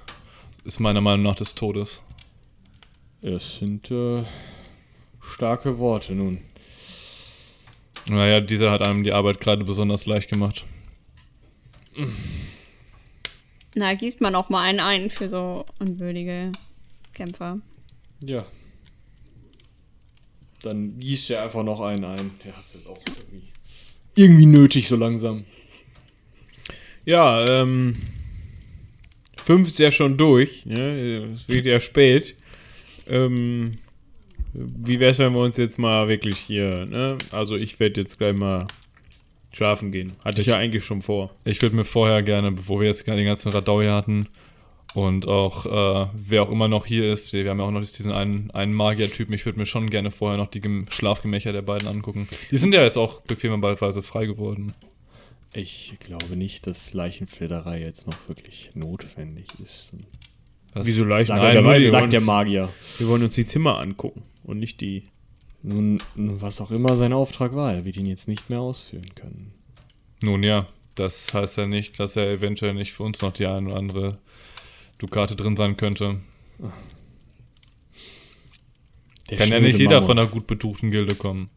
ist meiner Meinung nach des Todes. Es sind äh, starke Worte nun. Naja, dieser hat einem die Arbeit gerade besonders leicht gemacht. Na, gießt man auch mal einen ein für so unwürdige Kämpfer. Ja. Dann gießt er einfach noch einen ein. Der hat es jetzt auch irgendwie, irgendwie nötig, so langsam. Ja, ähm. Fünf ist ja schon durch. Ne? Es wird ja spät. Ähm, wie wär's, wenn wir uns jetzt mal wirklich hier, ne? Also ich werde jetzt gleich mal schlafen gehen. Hatte ich, Ich- ja eigentlich schon vor. Ich würde mir vorher gerne, bevor wir jetzt gerade den ganzen Radau hier hatten und auch äh, wer auch immer noch hier ist, wir haben ja auch noch diesen einen, einen Magier-Typen, ich würde mir schon gerne vorher noch die Gem- Schlafgemächer der beiden angucken. Die sind ja jetzt auch bequemerweise frei geworden. Ich glaube nicht, dass Leichenfledderei jetzt noch wirklich notwendig ist. Was- Wieso leicht? Sagt, Nein, der, sagt der Magier. Wir wollen uns die Zimmer angucken und nicht die. Nun, was auch immer sein Auftrag war, er wird ihn jetzt nicht mehr ausführen können. Nun ja, das heißt ja nicht, dass er eventuell nicht für uns noch die eine oder andere Dukate drin sein könnte. Der Kann ja nicht jeder Mammon. von einer gut betuchten Gilde kommen.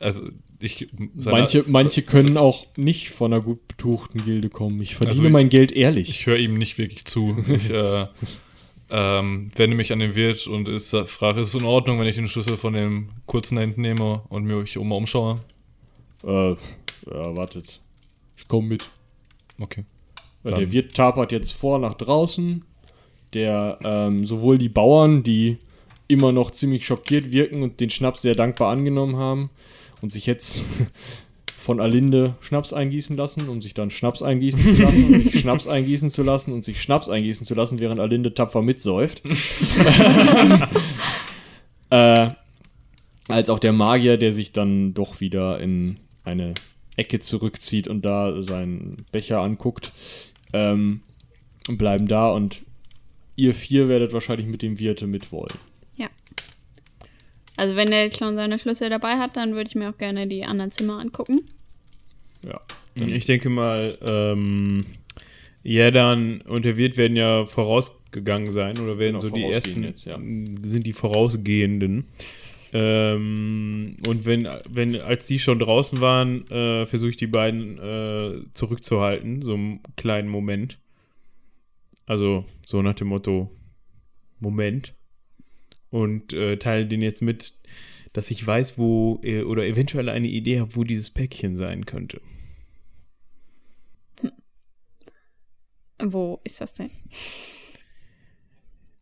Also, ich. seiner- Manche, manche können auch nicht von einer gut betuchten Gilde kommen. Ich verdiene Also, mein Geld ehrlich. Ich höre ihm nicht wirklich zu. Ich äh, ähm, wende mich an den Wirt und ist, frage, ist es in Ordnung, wenn ich den Schlüssel von dem kurzen da hinten nehme und mich um umschaue? äh, ja, wartet. Ich komme mit. Okay. Dann- der Wirt tapert jetzt vor nach draußen. Der ähm, sowohl die Bauern, die immer noch ziemlich schockiert wirken und den Schnaps sehr dankbar angenommen haben und sich jetzt von Alinde Schnaps eingießen lassen, um sich dann Schnaps eingießen zu lassen und sich Schnaps eingießen zu lassen und sich Schnaps eingießen zu lassen, während Alinde tapfer mitsäuft. äh, als auch der Magier, der sich dann doch wieder in eine Ecke zurückzieht und da seinen Becher anguckt, ähm, bleiben da und ihr vier werdet wahrscheinlich mit dem Wirte mitwollen. Also wenn er jetzt schon seine Schlüssel dabei hat, dann würde ich mir auch gerne die anderen Zimmer angucken. Ja. Ich denke mal, ähm, und der Wirt werden ja vorausgegangen sein oder werden Genau, so die ersten, jetzt, ja. sind die vorausgehenden. Ähm, und wenn, wenn, als die schon draußen waren, äh, versuche ich die beiden äh, zurückzuhalten, so einen kleinen Moment. Also so nach dem Motto, Moment. Und äh, teile denen jetzt mit, dass ich weiß, wo, äh, oder eventuell eine Idee habe, wo dieses Päckchen sein könnte. Wo ist das denn?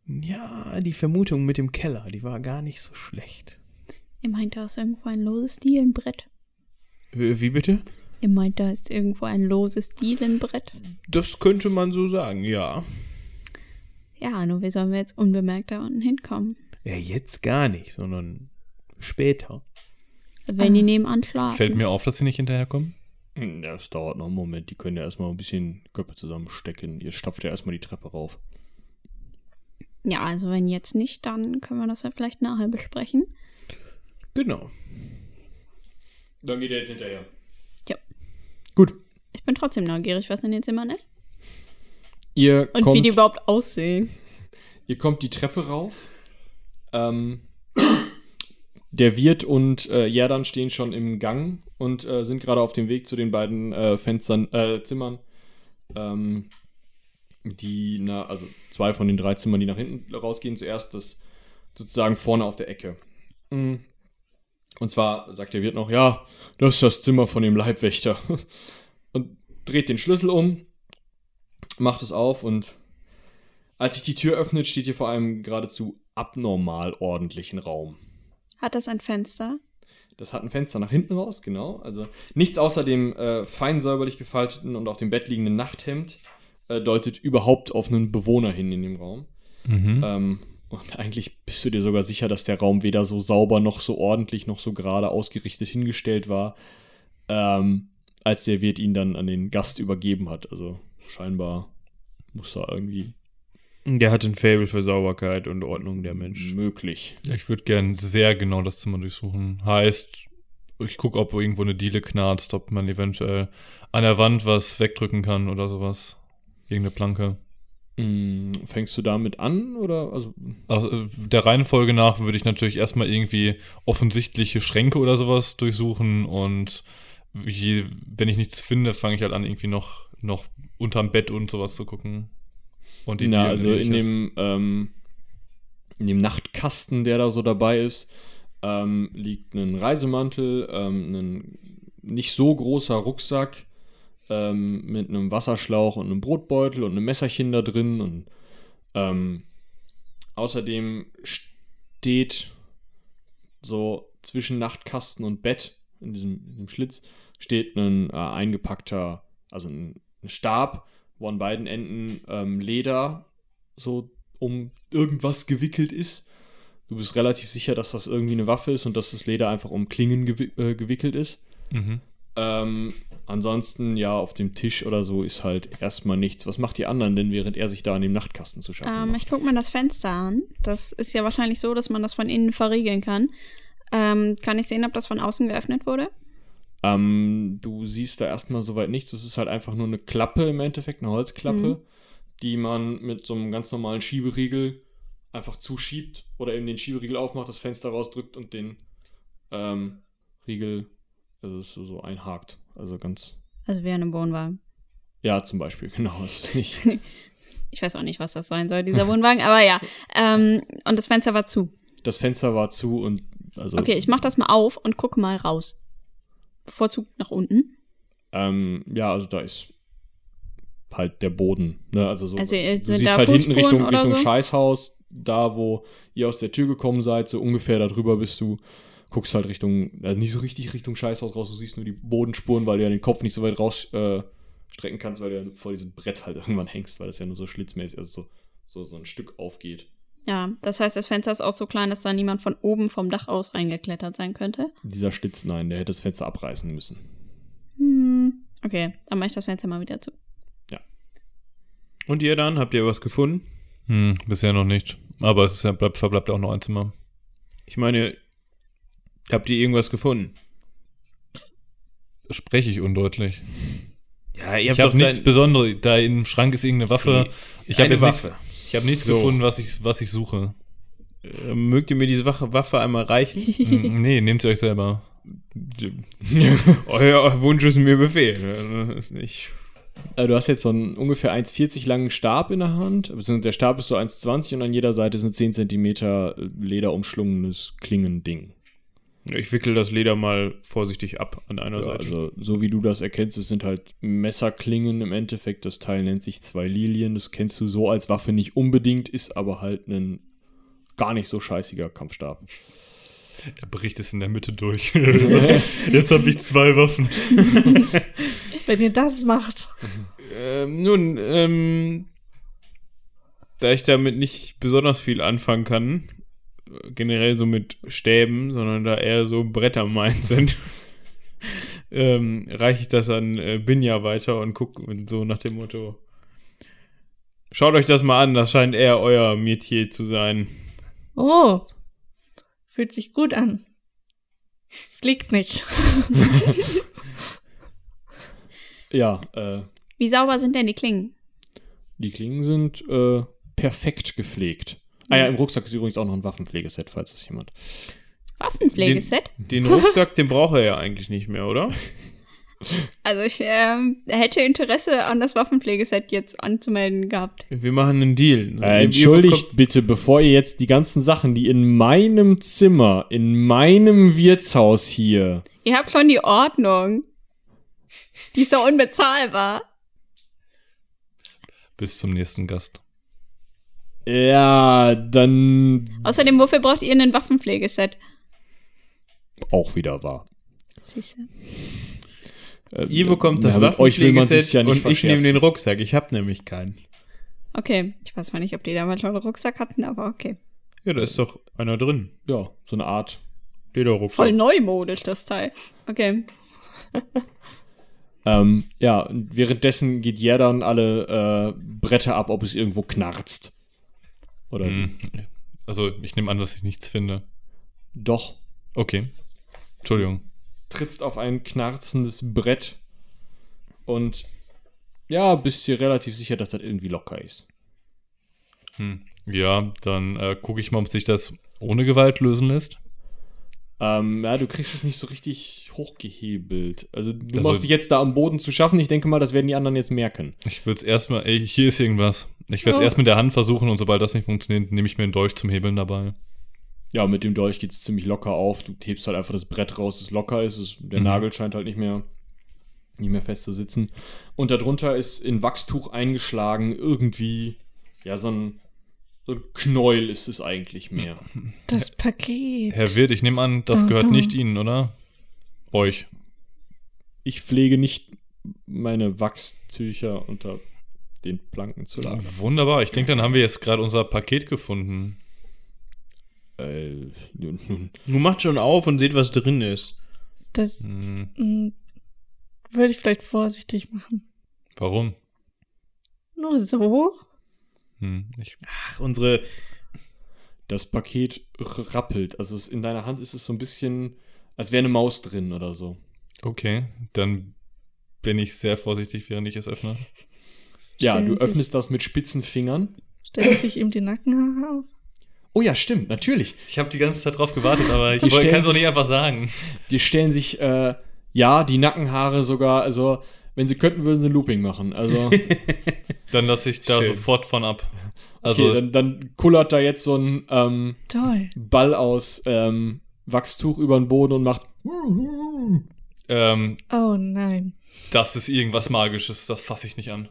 Ja, die Vermutung mit dem Keller, die war gar nicht so schlecht. Ihr meint, da ist irgendwo ein loses Dielenbrett. Äh, Wie bitte? Ihr meint, da ist irgendwo ein loses Dielenbrett. Das könnte man so sagen, ja. Ja, nur wie sollen wir jetzt unbemerkt da unten hinkommen? Ja, jetzt gar nicht, sondern später. Wenn die nebenan schlafen. Fällt mir auf, dass sie nicht hinterherkommen? Hm, Das dauert noch einen Moment. Die können ja erstmal ein bisschen Köpfe zusammenstecken. Ihr stapft ja erstmal die Treppe rauf. Ja, also wenn jetzt nicht, dann können wir das ja vielleicht nachher besprechen. Genau. Dann geht er jetzt hinterher. Ja. Gut. Ich bin trotzdem neugierig, was in den Zimmern ist. Ihr Und kommt, wie die überhaupt aussehen. ihr kommt die Treppe rauf. Ähm, der Wirt und äh, Jerdan stehen schon im Gang und äh, sind gerade auf dem Weg zu den beiden äh, Fenstern, äh, Zimmern. Ähm, die, na, also zwei von den drei Zimmern, die nach hinten rausgehen. Zuerst das sozusagen vorne auf der Ecke. Mm. Und zwar sagt der Wirt noch, ja, das ist das Zimmer von dem Leibwächter. Und dreht den Schlüssel um, macht es auf und als sich die Tür öffnet, steht hier vor einem geradezu abnormal ordentlichen Raum. Hat das ein Fenster? Das hat ein Fenster nach hinten raus, genau. Also nichts außer dem äh, fein säuberlich gefalteten und auf dem Bett liegenden Nachthemd äh, deutet überhaupt auf einen Bewohner hin in dem Raum. Mhm. Ähm, und eigentlich bist du dir sogar sicher, dass der Raum weder so sauber noch so ordentlich noch so gerade ausgerichtet hingestellt war, ähm, als der Wirt ihn dann an den Gast übergeben hat. Also scheinbar muss da irgendwie Der hat ein Faible für Sauberkeit und Ordnung, der Mensch. möglich. Ja, ich würde gern sehr genau das Zimmer durchsuchen. Heißt, ich gucke, ob irgendwo eine Diele knarzt, ob man eventuell an der Wand was wegdrücken kann oder sowas. Irgendeine Planke. Mm, fängst du damit an oder also Also der Reihenfolge nach würde ich natürlich erstmal irgendwie offensichtliche Schränke oder sowas durchsuchen und je, wenn ich nichts finde, fange ich halt an, irgendwie noch, noch unterm Bett und sowas zu gucken. Und Na, Dielen also in dem, ähm, in dem Nachtkasten, der da so dabei ist, ähm, liegt ein Reisemantel, ähm, ein nicht so großer Rucksack ähm, mit einem Wasserschlauch und einem Brotbeutel und einem Messerchen da drin. Und ähm, außerdem steht so zwischen Nachtkasten und Bett, in diesem, in diesem Schlitz, steht ein äh, eingepackter, also ein, ein Stab, wo an beiden Enden ähm, Leder so um irgendwas gewickelt ist. Du bist relativ sicher, dass das irgendwie eine Waffe ist und dass das Leder einfach um Klingen gewi äh, gewickelt ist. Mhm. Ähm, ansonsten, ja, auf dem Tisch oder so ist halt erstmal nichts. Was macht die anderen denn, während er sich da an dem Nachtkasten zu schaffen Ähm, macht? ich gucke mir das Fenster an. Das ist ja wahrscheinlich so, dass man das von innen verriegeln kann. Ähm, kann ich sehen, ob das von außen geöffnet wurde? Ähm, du siehst da erstmal soweit nichts. Es ist halt einfach nur eine Klappe im Endeffekt, eine Holzklappe, die man mit so einem ganz normalen Schieberiegel einfach zuschiebt oder eben den Schieberiegel aufmacht, das Fenster rausdrückt und den ähm, Riegel also so, so einhakt. Also ganz, Also wie an einem Wohnwagen. ja, zum Beispiel, genau. Es ist nicht. Ich weiß auch nicht, was das sein soll, dieser Wohnwagen, aber ja. Ähm, und das Fenster war zu. Das Fenster war zu und also. Okay, ich mach das mal auf und gucke mal raus. Bevorzugt nach unten. Ähm, ja, also da ist halt der Boden. Ne? Also so. Also, äh, du sind siehst halt hinten Richtung, Richtung so? Scheißhaus, da wo ihr aus der Tür gekommen seid, so ungefähr darüber bist du. Guckst halt Richtung, also nicht so richtig Richtung Scheißhaus raus, du siehst nur die Bodenspuren, weil du ja den Kopf nicht so weit raus äh, strecken kannst, weil du ja vor diesem Brett halt irgendwann hängst, weil das ja nur so schlitzmäßig, also so, so, so ein Stück aufgeht. Ja, das heißt, das Fenster ist auch so klein, dass da niemand von oben vom Dach aus reingeklettert sein könnte. Dieser Schlitz, nein, der hätte das Fenster abreißen müssen. Hm. Okay, dann mache ich das Fenster mal wieder zu. Und ihr dann? Habt ihr was gefunden? Hm, bisher noch nicht. Aber es ist ja, bleibt, verbleibt ja auch noch ein Zimmer. Ich meine, habt ihr irgendwas gefunden? Spreche ich undeutlich. Ja, ihr Ich habe nichts Besonderes. Da im Schrank ist irgendeine Waffe. Ich habe Eine jetzt nichts, Waffe. Ich habe nichts So. gefunden, was ich, was ich suche. Äh, mögt ihr mir diese Waffe, Waffe einmal reichen? Hm, nee, nehmt sie euch selber. Euer Wunsch ist mir Befehl. Ich, Äh, du hast jetzt so einen ungefähr 1,40 langen Stab in der Hand. beziehungsweise Der Stab ist so 1,20 und an jeder Seite ist ein 10 cm lederumschlungenes Klingending. Ich wickel das Leder mal vorsichtig ab an einer Ja, Seite. also, so wie du das erkennst, es sind halt Messerklingen im Endeffekt. Das Teil nennt sich zwei Lilien. Das kennst du so als Waffe nicht unbedingt, ist aber halt ein gar nicht so scheißiger Kampfstab. Er bricht es in der Mitte durch. Jetzt habe ich zwei Waffen. Wenn ihr das macht. Ähm, nun, ähm, da ich damit nicht besonders viel anfangen kann, generell so mit Stäben, sondern da eher so Bretter meint sind, ähm, reiche ich das an äh, Binja weiter und gucke so nach dem Motto: Schaut euch das mal an, das scheint eher euer Metier zu sein. Oh. Fühlt sich gut an. Fliegt nicht. Ja, äh, Wie sauber sind denn die Klingen? die Klingen sind äh, perfekt gepflegt. Ah ja, im Rucksack ist übrigens auch noch ein Waffenpflegeset, falls das jemand. Waffenpflegeset? Den Rucksack, den braucht er ja eigentlich nicht mehr, oder? Also ich ähm, hätte Interesse an das Waffenpflegeset jetzt anzumelden gehabt. Wir machen einen Deal. So, Äh, entschuldigt bitte, bevor ihr jetzt die ganzen Sachen, die in meinem Zimmer, in meinem Wirtshaus hier. Ihr habt schon die Ordnung. Die ist so unbezahlbar. Bis zum nächsten Gast. Ja, dann Außerdem, wofür braucht ihr ein Waffenpflegeset? auch wieder wahr. Siehste. Äh, Ihr bekommt das ja, mit euch will man Waffenpflegeset sich ja nicht und ich nehme den Rucksack. Ich habe nämlich keinen. Okay, ich weiß mal nicht, ob die damals schon einen Rucksack hatten, aber okay. Ja, da ist doch einer drin. Ja, so eine Art. Lederrucksack. Voll neumodisch, das Teil. Okay. Ähm, ja, und währenddessen geht Jerdan alle äh, Bretter ab, ob es irgendwo knarzt. Oder? Hm. Also, ich nehme an, dass ich nichts finde. Doch. Okay. Entschuldigung. Trittst auf ein knarzendes Brett und ja, bist dir relativ sicher, dass das irgendwie locker ist. Hm. Ja, dann äh, gucke ich mal, ob sich das ohne Gewalt lösen lässt. Ähm, ja, du kriegst es nicht so richtig hochgehebelt. Also du Also- machst dich jetzt da am Boden zu schaffen. Ich denke mal, das werden die anderen jetzt merken. Ich würde es erstmal, ey, hier ist irgendwas. Ich werde es Oh. erst mit der Hand versuchen und sobald das nicht funktioniert, nehme ich mir einen Dolch zum Hebeln dabei. Ja, mit dem Dolch geht es ziemlich locker auf. Du hebst halt einfach das Brett raus, das locker ist. Es, der Mhm. Nagel scheint halt nicht mehr, nicht mehr fest zu sitzen. Und darunter ist in Wachstuch eingeschlagen irgendwie, ja, so ein, so ein Knäuel ist es eigentlich mehr. Das Paket. Herr Wirt, ich nehme an, das Dun, gehört dun. nicht Ihnen, oder? Euch. Ich pflege nicht meine Wachstücher unter den Planken zu lagern. Wunderbar. Ich denke, dann haben wir jetzt gerade unser Paket gefunden. Äh, nun, nun, Nun macht schon auf und seht, was drin ist. Das Hm, würde ich vielleicht vorsichtig machen. warum? Nur so? Hm, ich, Ach, unsere. das Paket rappelt. Also es, in deiner Hand ist es so ein bisschen, als wäre eine Maus drin oder so. okay, dann bin ich sehr vorsichtig, während ich es öffne. Ja, Stellen du sich- öffnest das mit spitzen Fingern. Stellt sich ihm die Nackenhaare auf? Oh ja, stimmt, natürlich. Ich habe die ganze Zeit drauf gewartet, aber ich Die stellen kann es auch sich- nicht einfach sagen. Die stellen sich, äh, ja, die Nackenhaare sogar, also, wenn sie könnten, würden sie ein Looping machen. Also, okay, Dann lasse ich da Schön. sofort von ab. Also, dann, dann kullert da jetzt so ein ähm, Toll. Ball aus ähm, Wachstuch über den Boden und macht. ähm, Oh nein. das ist irgendwas Magisches, das fasse ich nicht an.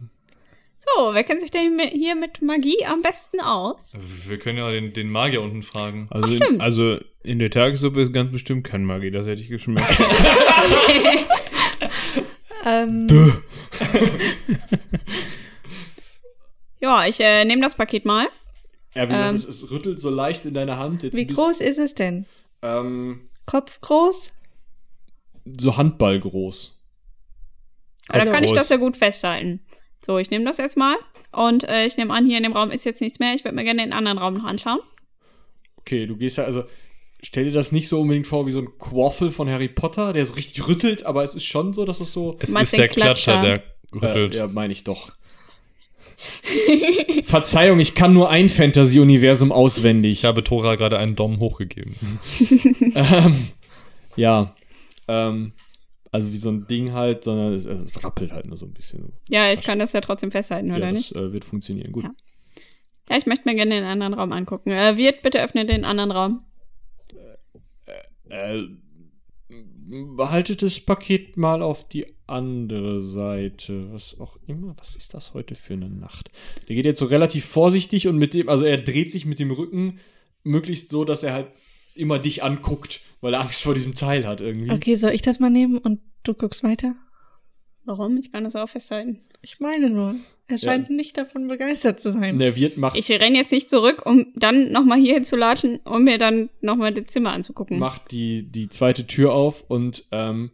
So, wer kennt sich denn hier mit Magie am besten aus? Wir können ja den, den Magier unten fragen. Also, Ach, in, stimmt. also in der Tagessuppe ist ganz bestimmt kein Magie, das hätte ich geschmeckt. Ähm, Ja, ich äh, nehme das Paket mal. Ja, wie gesagt, Ähm. es, es rüttelt so leicht in deiner Hand. Jetzt wie groß ist es denn? Ähm, Kopf groß? so Handball groß. Aber da kann ich das ja gut festhalten. So, ich nehme das jetzt mal. Und äh, ich nehme an, hier in dem Raum ist jetzt nichts mehr. Ich würde mir gerne den anderen Raum noch anschauen. Okay, du gehst ja, also, stell dir das nicht so unbedingt vor wie so ein Quaffel von Harry Potter, der so richtig rüttelt, aber es ist schon so, dass es so. Es ist der Klatscher, der rüttelt. Äh, ja, meine ich doch. Verzeihung, ich kann nur ein Fantasy-Universum auswendig. Ich habe Tora gerade einen Daumen hoch gegeben. ähm, ja. Ähm, also wie so ein Ding halt, sondern es, es rappelt halt nur so ein bisschen. Ja, ich kann das ja trotzdem festhalten, oder ja, nicht? das äh, wird funktionieren. Gut. Ja. Ja, ich möchte mir gerne den anderen Raum angucken. Äh, Wirt, bitte öffne den anderen Raum. Äh, behaltet das Paket mal auf die andere Seite. Was auch immer. Was ist das heute für eine Nacht? Der geht jetzt so relativ vorsichtig und mit dem, also er dreht sich mit dem Rücken möglichst so, dass er halt immer dich anguckt, weil er Angst vor diesem Teil hat irgendwie. Okay, soll ich das mal nehmen und du guckst weiter? Warum? Ich kann das auch festhalten. Ich meine nur, er scheint nicht davon begeistert zu sein. Wirt macht, Ich renne jetzt nicht zurück, um dann nochmal hier hinzulatschen, um mir dann nochmal das Zimmer anzugucken. macht die, die zweite Tür auf und ähm,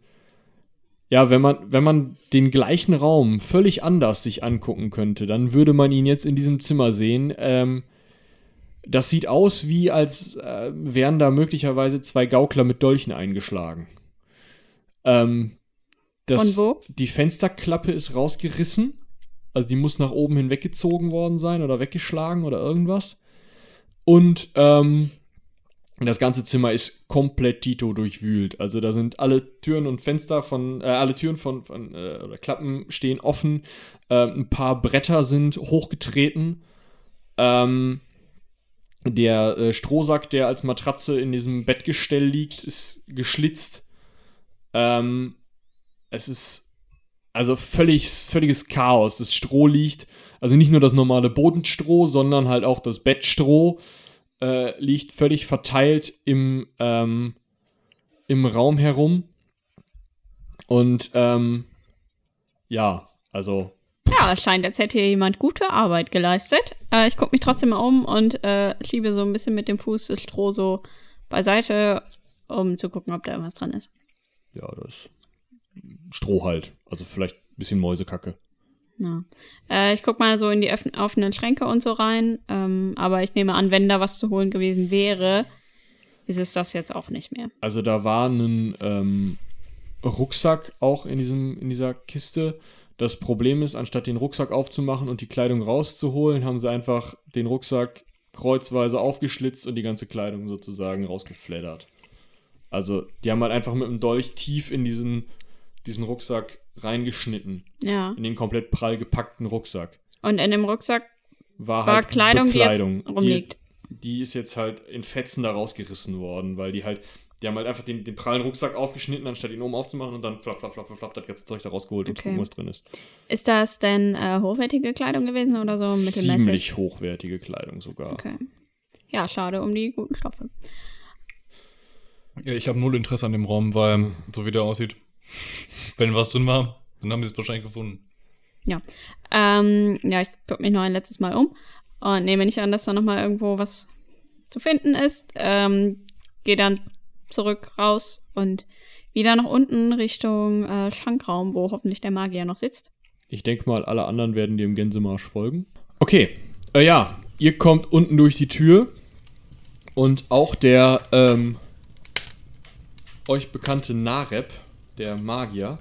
ja, wenn man, wenn man den gleichen Raum völlig anders sich angucken könnte, dann würde man ihn jetzt in diesem Zimmer sehen. Ähm, Das sieht aus, wie als äh, wären da möglicherweise zwei Gaukler mit Dolchen eingeschlagen. Ähm, das, Von wo? Die Fensterklappe ist rausgerissen. Also die muss nach oben hinweggezogen worden sein oder weggeschlagen oder irgendwas. Und ähm, das ganze Zimmer ist komplett Tito durchwühlt. Also da sind alle Türen und Fenster von, äh, alle Türen von, von äh, oder Klappen stehen offen. Äh, ein paar Bretter sind hochgetreten. Ähm, der äh, Strohsack, der als Matratze in diesem Bettgestell liegt, ist geschlitzt. Ähm, es ist also völlig, völliges Chaos. Das Stroh liegt, also nicht nur das normale Bodenstroh, sondern halt auch das Bettstroh äh, liegt völlig verteilt im, ähm, im Raum herum. Und ähm, ja, also Ja, es scheint, als hätte hier jemand gute Arbeit geleistet. Äh, ich gucke mich trotzdem mal um und äh, schiebe so ein bisschen mit dem Fuß das Stroh so beiseite, um zu gucken, ob da irgendwas dran ist. ja, das Stroh halt. Also vielleicht ein bisschen Mäusekacke. Ja. Äh, ich guck mal so in die offenen Schränke und so rein. Ähm, aber ich nehme an, wenn da was zu holen gewesen wäre, ist es das jetzt auch nicht mehr. Also da war ein ähm, Rucksack auch in, diesem, in dieser Kiste. Das Problem ist, anstatt den Rucksack aufzumachen und die Kleidung rauszuholen, haben sie einfach den Rucksack kreuzweise aufgeschlitzt und die ganze Kleidung sozusagen rausgefleddert. Also die haben halt einfach mit dem Dolch tief in diesen, diesen Rucksack reingeschnitten. Ja. In den komplett prall gepackten Rucksack. Und in dem Rucksack War, war halt Kleidung, Bekleidung. die jetzt rumliegt. Die, die ist jetzt halt in Fetzen da rausgerissen worden, weil die halt, die haben halt einfach den, den prallen Rucksack aufgeschnitten, anstatt ihn oben aufzumachen und dann flapp, flapp, flapp, flapp, das ganze Zeug da rausgeholt und Okay. gucken, was drin ist. Ist das denn äh, hochwertige Kleidung gewesen oder so mittelmäßig? Ziemlich hochwertige Kleidung sogar. Okay. Ja, schade um die guten Stoffe. Ja, ich habe null Interesse an dem Raum, weil so wie der aussieht, wenn was drin war, dann haben sie es wahrscheinlich gefunden. Ja. Ähm, ja, ich gucke mich noch ein letztes Mal um und nehme nicht an, dass da nochmal irgendwo was zu finden ist. Ähm, Gehe dann zurück raus und wieder nach unten Richtung äh, Schankraum, wo hoffentlich der Magier noch sitzt. Ich denke mal, alle anderen werden dir im Gänsemarsch folgen. Okay, äh, ja, ihr kommt unten durch die Tür und auch der ähm, euch bekannte Nareb, der Magier,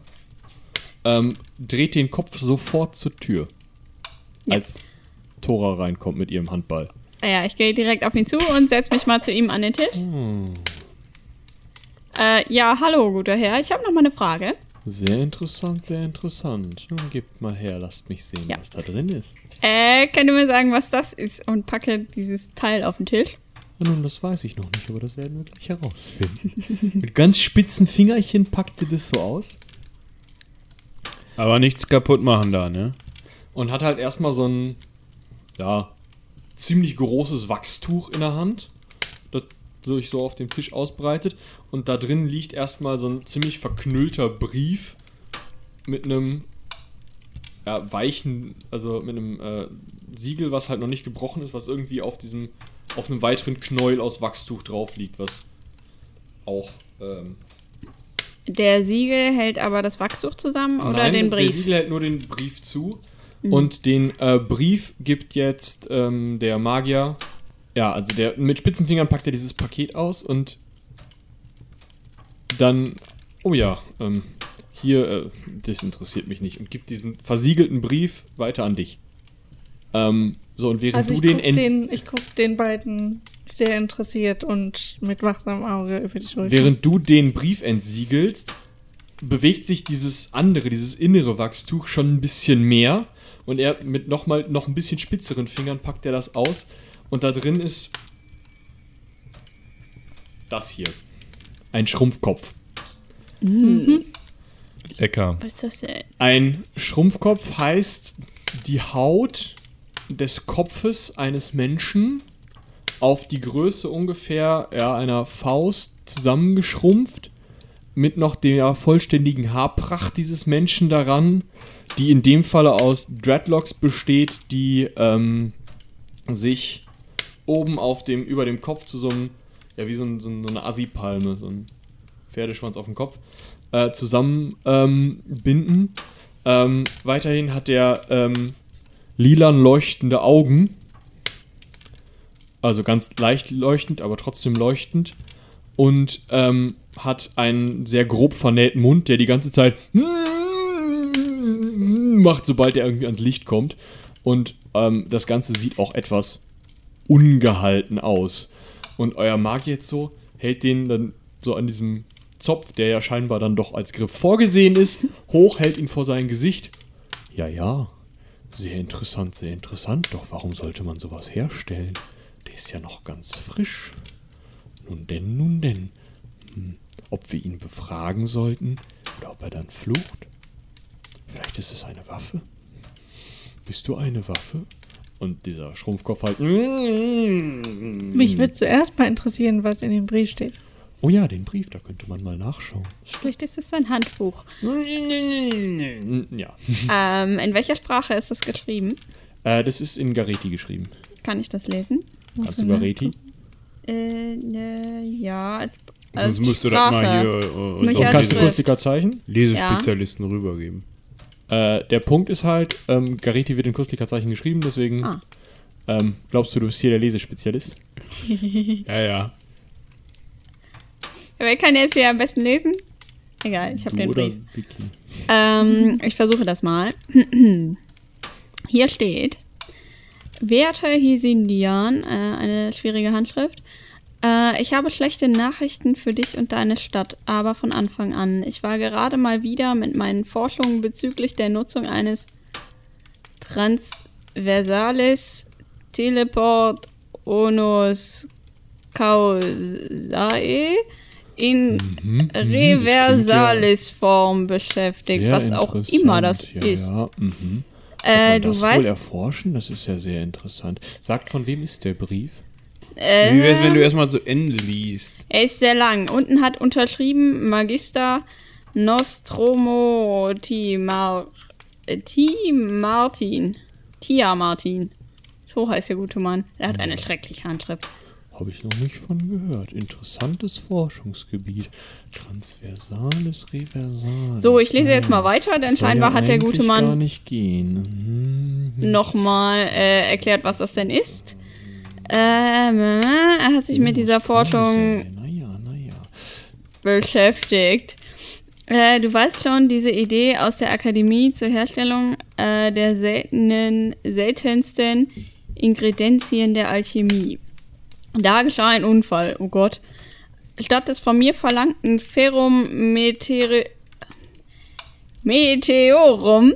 ähm, dreht den Kopf sofort zur Tür, Ja. als Tora reinkommt mit ihrem Handball. Ah Ja, ich gehe direkt auf ihn zu und setze mich mal zu ihm an den Tisch. Äh, ja, hallo, guter Herr. Ich habe noch mal eine Frage. Sehr interessant, sehr interessant. Nun gebt mal her, lasst mich sehen, Ja. was da drin ist. Äh, könnt ihr mir sagen, was das ist? Und packe dieses Teil auf den Tisch. Ja, nun, das weiß ich noch nicht, aber das werden wir gleich herausfinden. mit ganz spitzen Fingerchen packt ihr das so aus. Aber nichts kaputt machen da, ne? und hat halt erstmal so ein, ja, ziemlich großes Wachstuch in der Hand, das sich so auf dem Tisch ausbreitet. Und da drin liegt erstmal so ein ziemlich verknüllter Brief mit einem ja, weichen, also mit einem äh, Siegel, was halt noch nicht gebrochen ist, was irgendwie auf diesem, auf einem weiteren Knäuel aus Wachstuch drauf liegt, was auch ähm, Der Siegel hält aber das Wachstuch zusammen oder Nein, den Der Brief? Siegel hält nur den Brief zu. Und den äh, Brief gibt jetzt ähm, der Magier. Ja, also der mit spitzen Fingern packt er dieses Paket aus und dann. Oh ja, ähm, hier, äh, das interessiert mich nicht. Und gibt diesen versiegelten Brief weiter an dich. Ähm, so, und während Also du ich den, guck den, ich guck den beiden sehr interessiert und mit wachsamem Auge über die Schulter. Während du den Brief entsiegelst, bewegt sich dieses andere, dieses innere Wachstuch schon ein bisschen mehr. Und er mit noch mal noch ein bisschen spitzeren Fingern packt er das aus. Und da drin ist das hier. Ein Schrumpfkopf. Lecker. Was ist das denn? Ein Schrumpfkopf heißt die Haut des Kopfes eines Menschen auf die Größe ungefähr ja, einer Faust zusammengeschrumpft mit noch der vollständigen Haarpracht dieses Menschen daran, die in dem Falle aus Dreadlocks besteht, die ähm, sich oben auf dem, über dem Kopf zu so einem, ja wie so, ein, so eine Assi-Palme, so ein Pferdeschwanz auf dem Kopf, äh, zusammen ähm. Ähm, weiterhin hat er ähm, lilan leuchtende Augen Also ganz leicht leuchtend, aber trotzdem leuchtend. Und ähm, hat einen sehr grob vernähten Mund, der die ganze Zeit macht, sobald er irgendwie ans Licht kommt. Und ähm, das Ganze sieht auch etwas ungehalten aus. Und euer Magier jetzt so hält den dann so an diesem Zopf, der ja scheinbar dann doch als Griff vorgesehen ist, hoch, hält ihn vor sein Gesicht. Ja, ja, sehr interessant, sehr interessant. Doch warum sollte man sowas herstellen? Der ist ja noch ganz frisch. Nun denn, nun denn. Hm, ob wir ihn befragen sollten oder ob er dann flucht? Vielleicht ist es eine Waffe? Bist du eine Waffe? Und dieser Schrumpfkopf halt. Mich würde zuerst mal interessieren, was in dem Brief steht. Oh ja, den Brief, da könnte man mal nachschauen. Vielleicht ist es ein Handbuch. Ja. Ähm, in welcher Sprache ist das geschrieben? Äh, das ist in Gareti geschrieben. Kann ich das lesen? Kannst du Gareti? Äh, äh ja. Sonst als musst du das mal hier äh, Und kannst du Zwölf. Kurstika-Zeichen? Lesespezialisten rübergeben. Äh, der Punkt ist halt, ähm, Gareti wird in Kurstika-Zeichen geschrieben, deswegen Ah. ähm, glaubst du, du bist hier der Lesespezialist? Ja, ja. Wer kann jetzt hier am besten lesen? Egal, ich habe den Brief. Ähm, ich versuche das mal. Hier steht: Werte Hisindian, äh, eine schwierige Handschrift. Äh, ich habe schlechte Nachrichten für dich und deine Stadt, aber von Anfang an. Ich war gerade mal wieder mit meinen Forschungen bezüglich der Nutzung eines Transversales Teleport Onus Causae in Mhm, Reversalis-Form beschäftigt, Sehr was auch immer das ja, ist. Ja, mhm. Äh, du das wohl weißt, erforschen? Das ist ja sehr interessant. Sagt, von wem ist der Brief? äh, Wie wär's, wenn du erstmal zu Ende liest? er ist sehr lang. Unten hat unterschrieben Magister Nostromo T. Mar äh, T. Martin. Tia Martin. So heißt der gute Mann. Er hat eine schreckliche Handschrift. Habe ich noch nicht von gehört. Interessantes Forschungsgebiet. Transversales, reversales. So, ich lese jetzt mal weiter, denn scheinbar ja hat der gute eigentlich gar Mann nicht gehen. Mhm. nochmal äh, erklärt, was das denn ist. Ähm, äh, er hat sich mit dieser Forschung Naja, naja. beschäftigt. Äh, du weißt schon, diese Idee aus der Akademie zur Herstellung äh, der seltenen, seltensten Ingredienzien der Alchemie. Da geschah ein Unfall, oh Gott. Statt des von mir verlangten Ferrum Meteorum,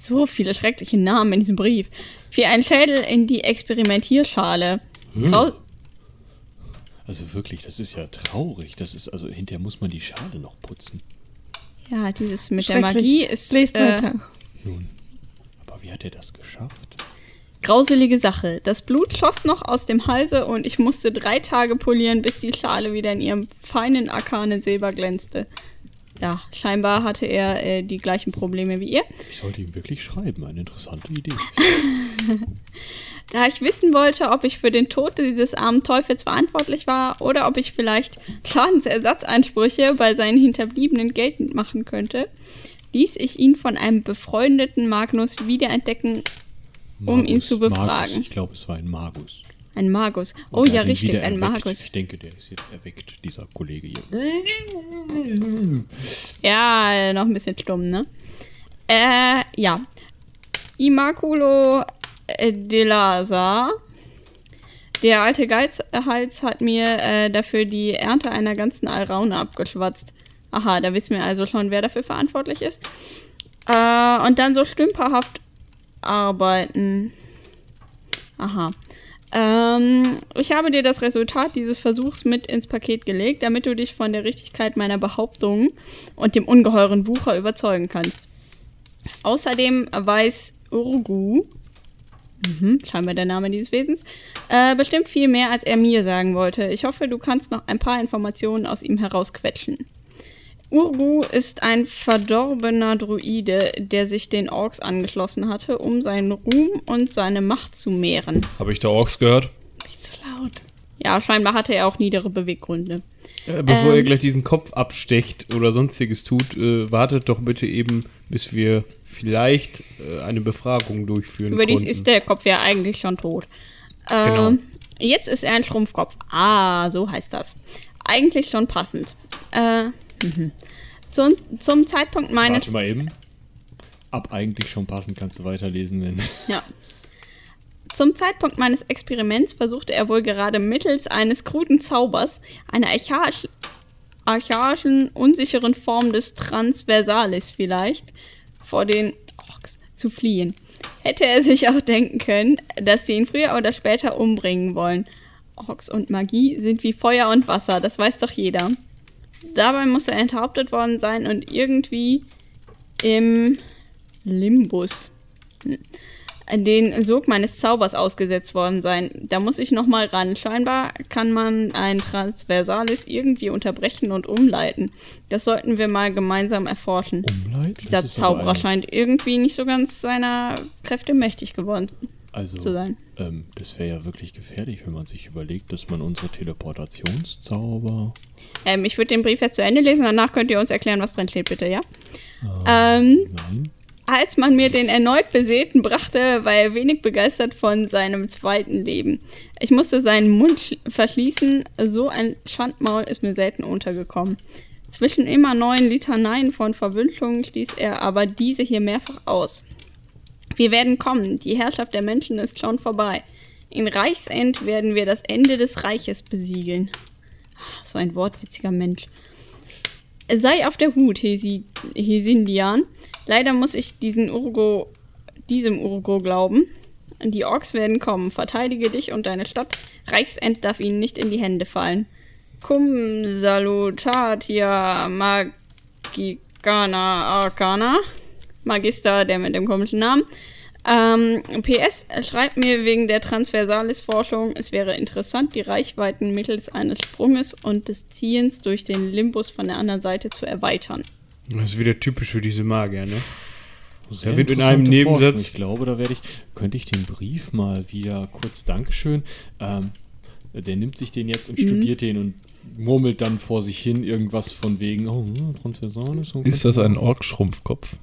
so viele schreckliche Namen in diesem Brief, fiel ein Schädel in die Experimentierschale. Grau Also wirklich, das ist ja traurig. Das ist, also hinterher muss man die Schale noch putzen. ja, dieses mit der. Magie ist Lest äh, weiter. Nun, aber wie hat er das geschafft? Grauselige Sache. Das Blut schoss noch aus dem Halse und ich musste drei Tage polieren, bis die Schale wieder in ihrem feinen arkanen Silber glänzte. Ja, scheinbar hatte er äh, die gleichen Probleme wie ihr. Ich sollte ihm wirklich schreiben. Eine interessante Idee. Da ich wissen wollte, ob ich für den Tod dieses armen Teufels verantwortlich war oder ob ich vielleicht Schadensersatzansprüche bei seinen Hinterbliebenen geltend machen könnte, ließ ich ihn von einem befreundeten Magnus wiederentdecken, Um ihn zu befragen. Magus. Ich glaube, es war ein Magus. ein Magus. Oh ja, richtig, ein erweckt. Magus. Ich denke, der ist jetzt erweckt, dieser Kollege hier. Ja, noch ein bisschen stumm, ne? Äh, ja. Immaculo äh, de Laza. Der alte Geizhals hat mir äh, dafür die Ernte einer ganzen Alraune abgeschwatzt. Aha, da wissen wir also schon, wer dafür verantwortlich ist. Äh, und dann so stümperhaft arbeiten. Aha. Ähm, ich habe dir das Resultat dieses Versuchs mit ins Paket gelegt, damit du dich von der Richtigkeit meiner Behauptungen und dem ungeheuren Wucher überzeugen kannst. Außerdem weiß Urgu, mhm, scheinbar der Name dieses Wesens, äh, bestimmt viel mehr, als er mir sagen wollte. Ich hoffe, du kannst noch ein paar Informationen aus ihm herausquetschen. Urgu ist ein verdorbener Druide, der sich den Orks angeschlossen hatte, um seinen Ruhm und seine Macht zu mehren. Habe ich da Orks gehört? Nicht so laut. Ja, scheinbar hatte er auch niedere Beweggründe. Äh, bevor Ähm. ihr gleich diesen Kopf abstecht oder sonstiges tut, äh, wartet doch bitte eben, bis wir vielleicht äh, eine Befragung durchführen Überdies konnten. ist der Kopf ja eigentlich schon tot. Genau. Ähm, Jetzt ist er ein Schrumpfkopf. Ah, so heißt das. Eigentlich schon passend. Äh, mhm. zum, zum Zeitpunkt meines. Warte mal eben. Ab eigentlich schon passend kannst du weiterlesen, wenn. Ja. Zum Zeitpunkt meines Experiments versuchte er wohl gerade mittels eines kruden Zaubers, einer archaisch, archaischen, unsicheren Form des Transversalis vielleicht, vor den Orks zu fliehen. Hätte er sich auch denken können, dass sie ihn früher oder später umbringen wollen. Orks und Magie sind wie Feuer und Wasser, das weiß doch jeder. Dabei muss er enthauptet worden sein und irgendwie im Limbus. Hm den Sog meines Zaubers ausgesetzt worden sein. Da muss ich nochmal ran. Scheinbar kann man ein Transversalis irgendwie unterbrechen und umleiten. Das sollten wir mal gemeinsam erforschen. Umleiten? Dieser Zauberer scheint irgendwie nicht so ganz seiner Kräfte mächtig geworden Also, zu sein. ähm, das wäre ja wirklich gefährlich, wenn man sich überlegt, dass man unsere Teleportationszauber. Ähm, ich würde den Brief jetzt zu Ende lesen, danach könnt ihr uns erklären, was drin steht, bitte, ja? Ähm, Nein. als man mir den erneut Beseelten brachte, war er wenig begeistert von seinem zweiten Leben. Ich musste seinen Mund sch- verschließen, so ein Schandmaul ist mir selten untergekommen. Zwischen immer neuen Litaneien von Verwünschungen stieß er aber diese hier mehrfach aus. Wir werden kommen, die Herrschaft der Menschen ist schon vorbei. In Reichsend werden wir das Ende des Reiches besiegeln. Ah, So ein wortwitziger Mensch. Sei auf der Hut, Hesi Hesindian. Leider muss ich diesen Urgo, diesem Urgo glauben. Die Orks werden kommen. Verteidige dich und deine Stadt. Reichsend darf ihnen nicht in die Hände fallen. Cum salutatia magicana arcana. Magister, der mit dem komischen Namen. Ähm, PS, schreibt mir wegen der Transversalis-Forschung, es wäre interessant, die Reichweiten mittels eines Sprunges und des Ziehens durch den Limbus von der anderen Seite zu erweitern. Das ist wieder typisch für diese Magier, ne? Sehr wird in einem Nebensatz- Forschung. Ich glaube, da werde ich. Könnte ich den Brief mal wieder kurz Dankeschön. Ähm, der nimmt sich den jetzt Mhm. und studiert den und murmelt dann vor sich hin irgendwas von wegen, oh, Transversales. und- Ist das ein Ork-Schrumpfkopf?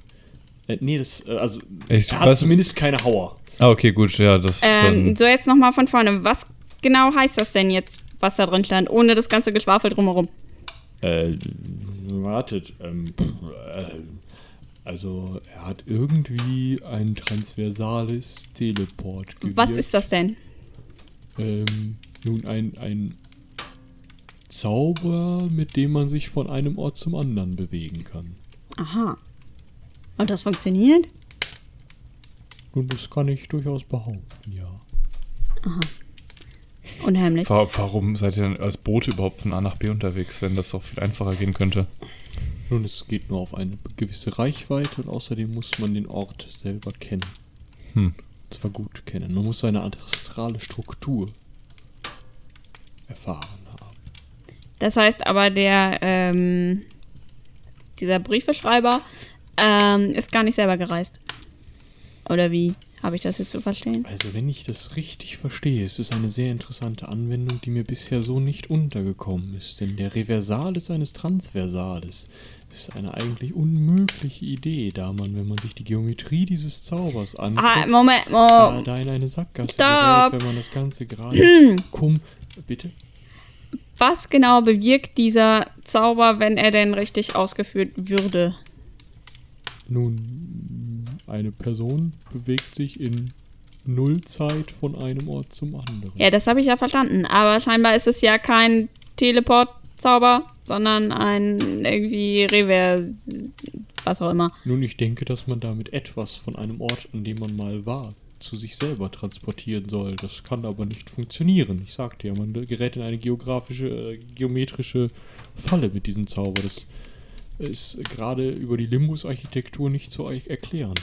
Äh, nee, das, äh, also, Ich er hat weiß- zumindest keine Hauer. Ah, okay, gut, ja, das Ähm, dann. so, jetzt nochmal von vorne. Was genau heißt das denn jetzt, was da drin stand, ohne das ganze Geschwafel drumherum? Äh, wartet, ähm, äh, also, er hat irgendwie ein transversales Teleport Was ist das denn? Ähm, nun, ein, ein Zauber, mit dem man sich von einem Ort zum anderen bewegen kann. Aha. Und das funktioniert? Und das kann ich durchaus behaupten, ja. Unheimlich. Wa- Warum seid ihr denn als Boot überhaupt von A nach B unterwegs, wenn das doch viel einfacher gehen könnte? Nun, es geht nur auf eine gewisse Reichweite und außerdem muss man den Ort selber kennen. Hm. Und zwar gut kennen. Man muss seine astrale Struktur erfahren haben. Das heißt aber, der, ähm, dieser Briefeschreiber ähm, ist gar nicht selber gereist. Oder wie habe ich das jetzt zu verstehen? Also, wenn ich das richtig verstehe, ist es eine sehr interessante Anwendung, die mir bisher so nicht untergekommen ist. Denn der Reversales eines Transversales ist eine eigentlich unmögliche Idee, da man, wenn man sich die Geometrie dieses Zaubers anschaut, Ah, Moment, da, Moment. da in eine Sackgasse Stopp. gerät, wenn man das Ganze gerade kum... Bitte? Was genau bewirkt dieser Zauber, wenn er denn richtig ausgeführt würde? Nun, eine Person bewegt sich in Nullzeit von einem Ort zum anderen. Ja, das habe ich ja verstanden. Aber scheinbar ist es ja kein Teleport-Zauber, sondern ein irgendwie Revers... was auch immer. Nun, ich denke, dass man damit etwas von einem Ort, an dem man mal war, zu sich selber transportieren soll. Das kann aber nicht funktionieren. Ich sagte ja, man gerät in eine geografische, äh, geometrische Falle mit diesem Zauber. Das ist gerade über die Limbus-Architektur nicht zu euch erklären.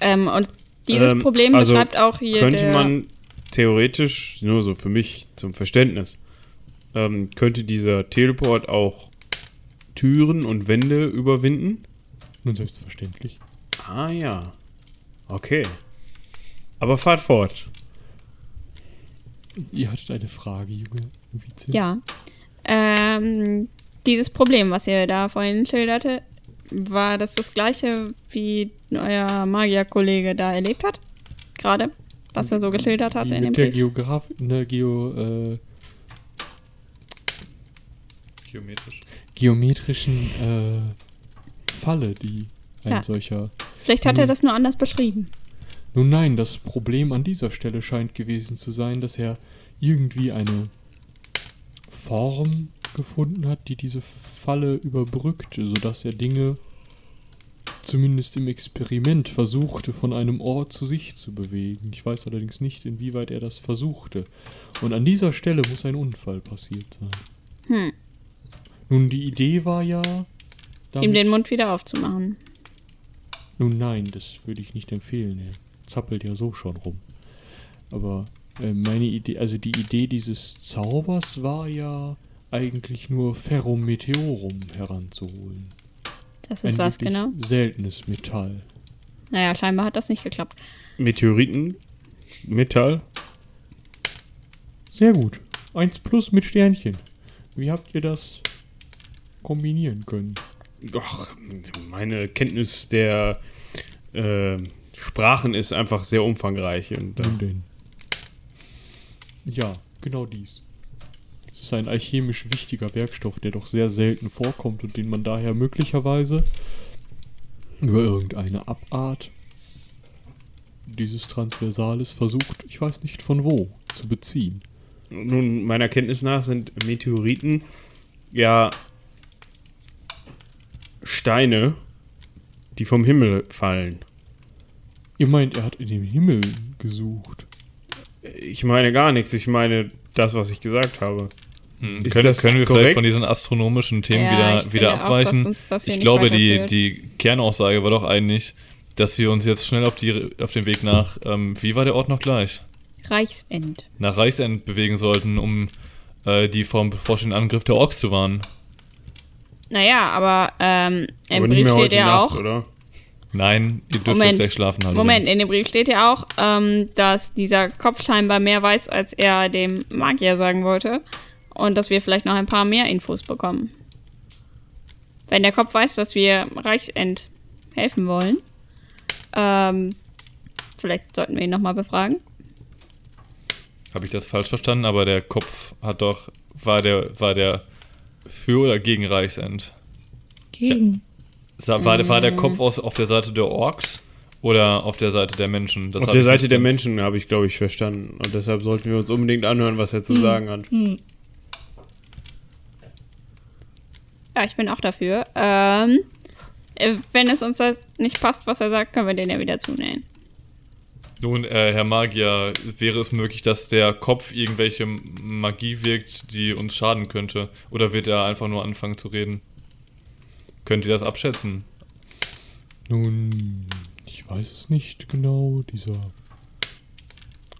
Ähm, und dieses Ähm, Problem also beschreibt auch hier könnte der... man theoretisch, nur so für mich zum Verständnis, ähm, könnte dieser Teleport auch Türen und Wände überwinden? Nun, selbstverständlich. Ah ja. Okay. Aber fahrt fort. Ihr hattet eine Frage, Junge Vize. Ja. Ähm, dieses Problem, was ihr da vorhin schilderte, war das das gleiche, wie euer Magierkollege da erlebt hat? Gerade? was er so geschildert hatte Wie in dem mit der Brief. Geograf der Geo, äh, Geometrisch. geometrischen äh, Falle, die ein Ja. solcher. Vielleicht hat er das nur anders beschrieben. Nun nein, das Problem an dieser Stelle scheint gewesen zu sein, dass er irgendwie eine Form gefunden hat, die diese Falle überbrückte, sodass er Dinge zumindest im Experiment versuchte, von einem Ort zu sich zu bewegen. Ich weiß allerdings nicht, inwieweit er das versuchte. Und an dieser Stelle muss ein Unfall passiert sein. Hm. Nun, die Idee war ja. Ihm den Mund wieder aufzumachen. Nun nein, das würde ich nicht empfehlen. Er zappelt ja so schon rum. Aber äh, meine Idee, also die Idee dieses Zaubers war ja eigentlich nur Ferrometeorum heranzuholen. Das ist was, wirklich genau. seltenes Metall. Naja, scheinbar hat das nicht geklappt. Meteoriten, Metall. Sehr gut. Eins plus mit Sternchen. Wie habt ihr das kombinieren können? Ach, meine Kenntnis der äh, Sprachen ist einfach sehr umfangreich. Und, äh, Nun denn. Ja, genau dies. Ist ein alchemisch wichtiger Werkstoff, der doch sehr selten vorkommt und den man daher möglicherweise über irgendeine Abart dieses Transversales versucht, ich weiß nicht von wo, zu beziehen. Nun, meiner Kenntnis nach sind Meteoriten ja Steine, die vom Himmel fallen. Ihr meint, er hat in dem Himmel gesucht. Ich meine gar nichts, ich meine das, was ich gesagt habe. Hm, Ist können, das können wir korrekt? vielleicht von diesen astronomischen Themen Ja, wieder, ich wieder auch, abweichen? hier ich glaube, die, die Kernaussage war doch eigentlich, dass wir uns jetzt schnell auf, die, auf den Weg nach, ähm, wie war der Ort noch gleich? Reichsend. Nach Reichsend bewegen sollten, um äh, die vom bevorstehenden Angriff der Orks zu warnen. Naja, aber ähm, im Aber Brief steht ja Nacht, auch. oder? Nein, ihr dürft Moment. jetzt gleich schlafen. Hallo. Moment, in dem Brief steht ja auch, ähm, dass dieser Kopf scheinbar mehr weiß, als er dem Magier sagen wollte. Und dass wir vielleicht noch ein paar mehr Infos bekommen. Wenn der Kopf weiß, dass wir Reichsend helfen wollen, ähm, vielleicht sollten wir ihn nochmal befragen. Habe ich das falsch verstanden? Aber der Kopf hat doch, war der, war der für oder gegen Reichsend? Gegen. Sa- War, der- war der Kopf aus, auf der Seite der Orks oder auf der Seite der Menschen? Das Auf der ich Seite der Menschen habe ich, glaube ich, verstanden. Und deshalb sollten wir uns unbedingt anhören, was er zu sagen hat. Hm. Ja, ich bin auch dafür. Ähm, äh, wenn es uns das nicht passt, was er sagt, können wir den ja wieder zunähen. Nun, äh, Herr Magier, wäre es möglich, dass der Kopf irgendwelche Magie wirkt, die uns schaden könnte? Oder wird er einfach nur anfangen zu reden? Könnt ihr das abschätzen? Nun, ich weiß es nicht genau. Dieser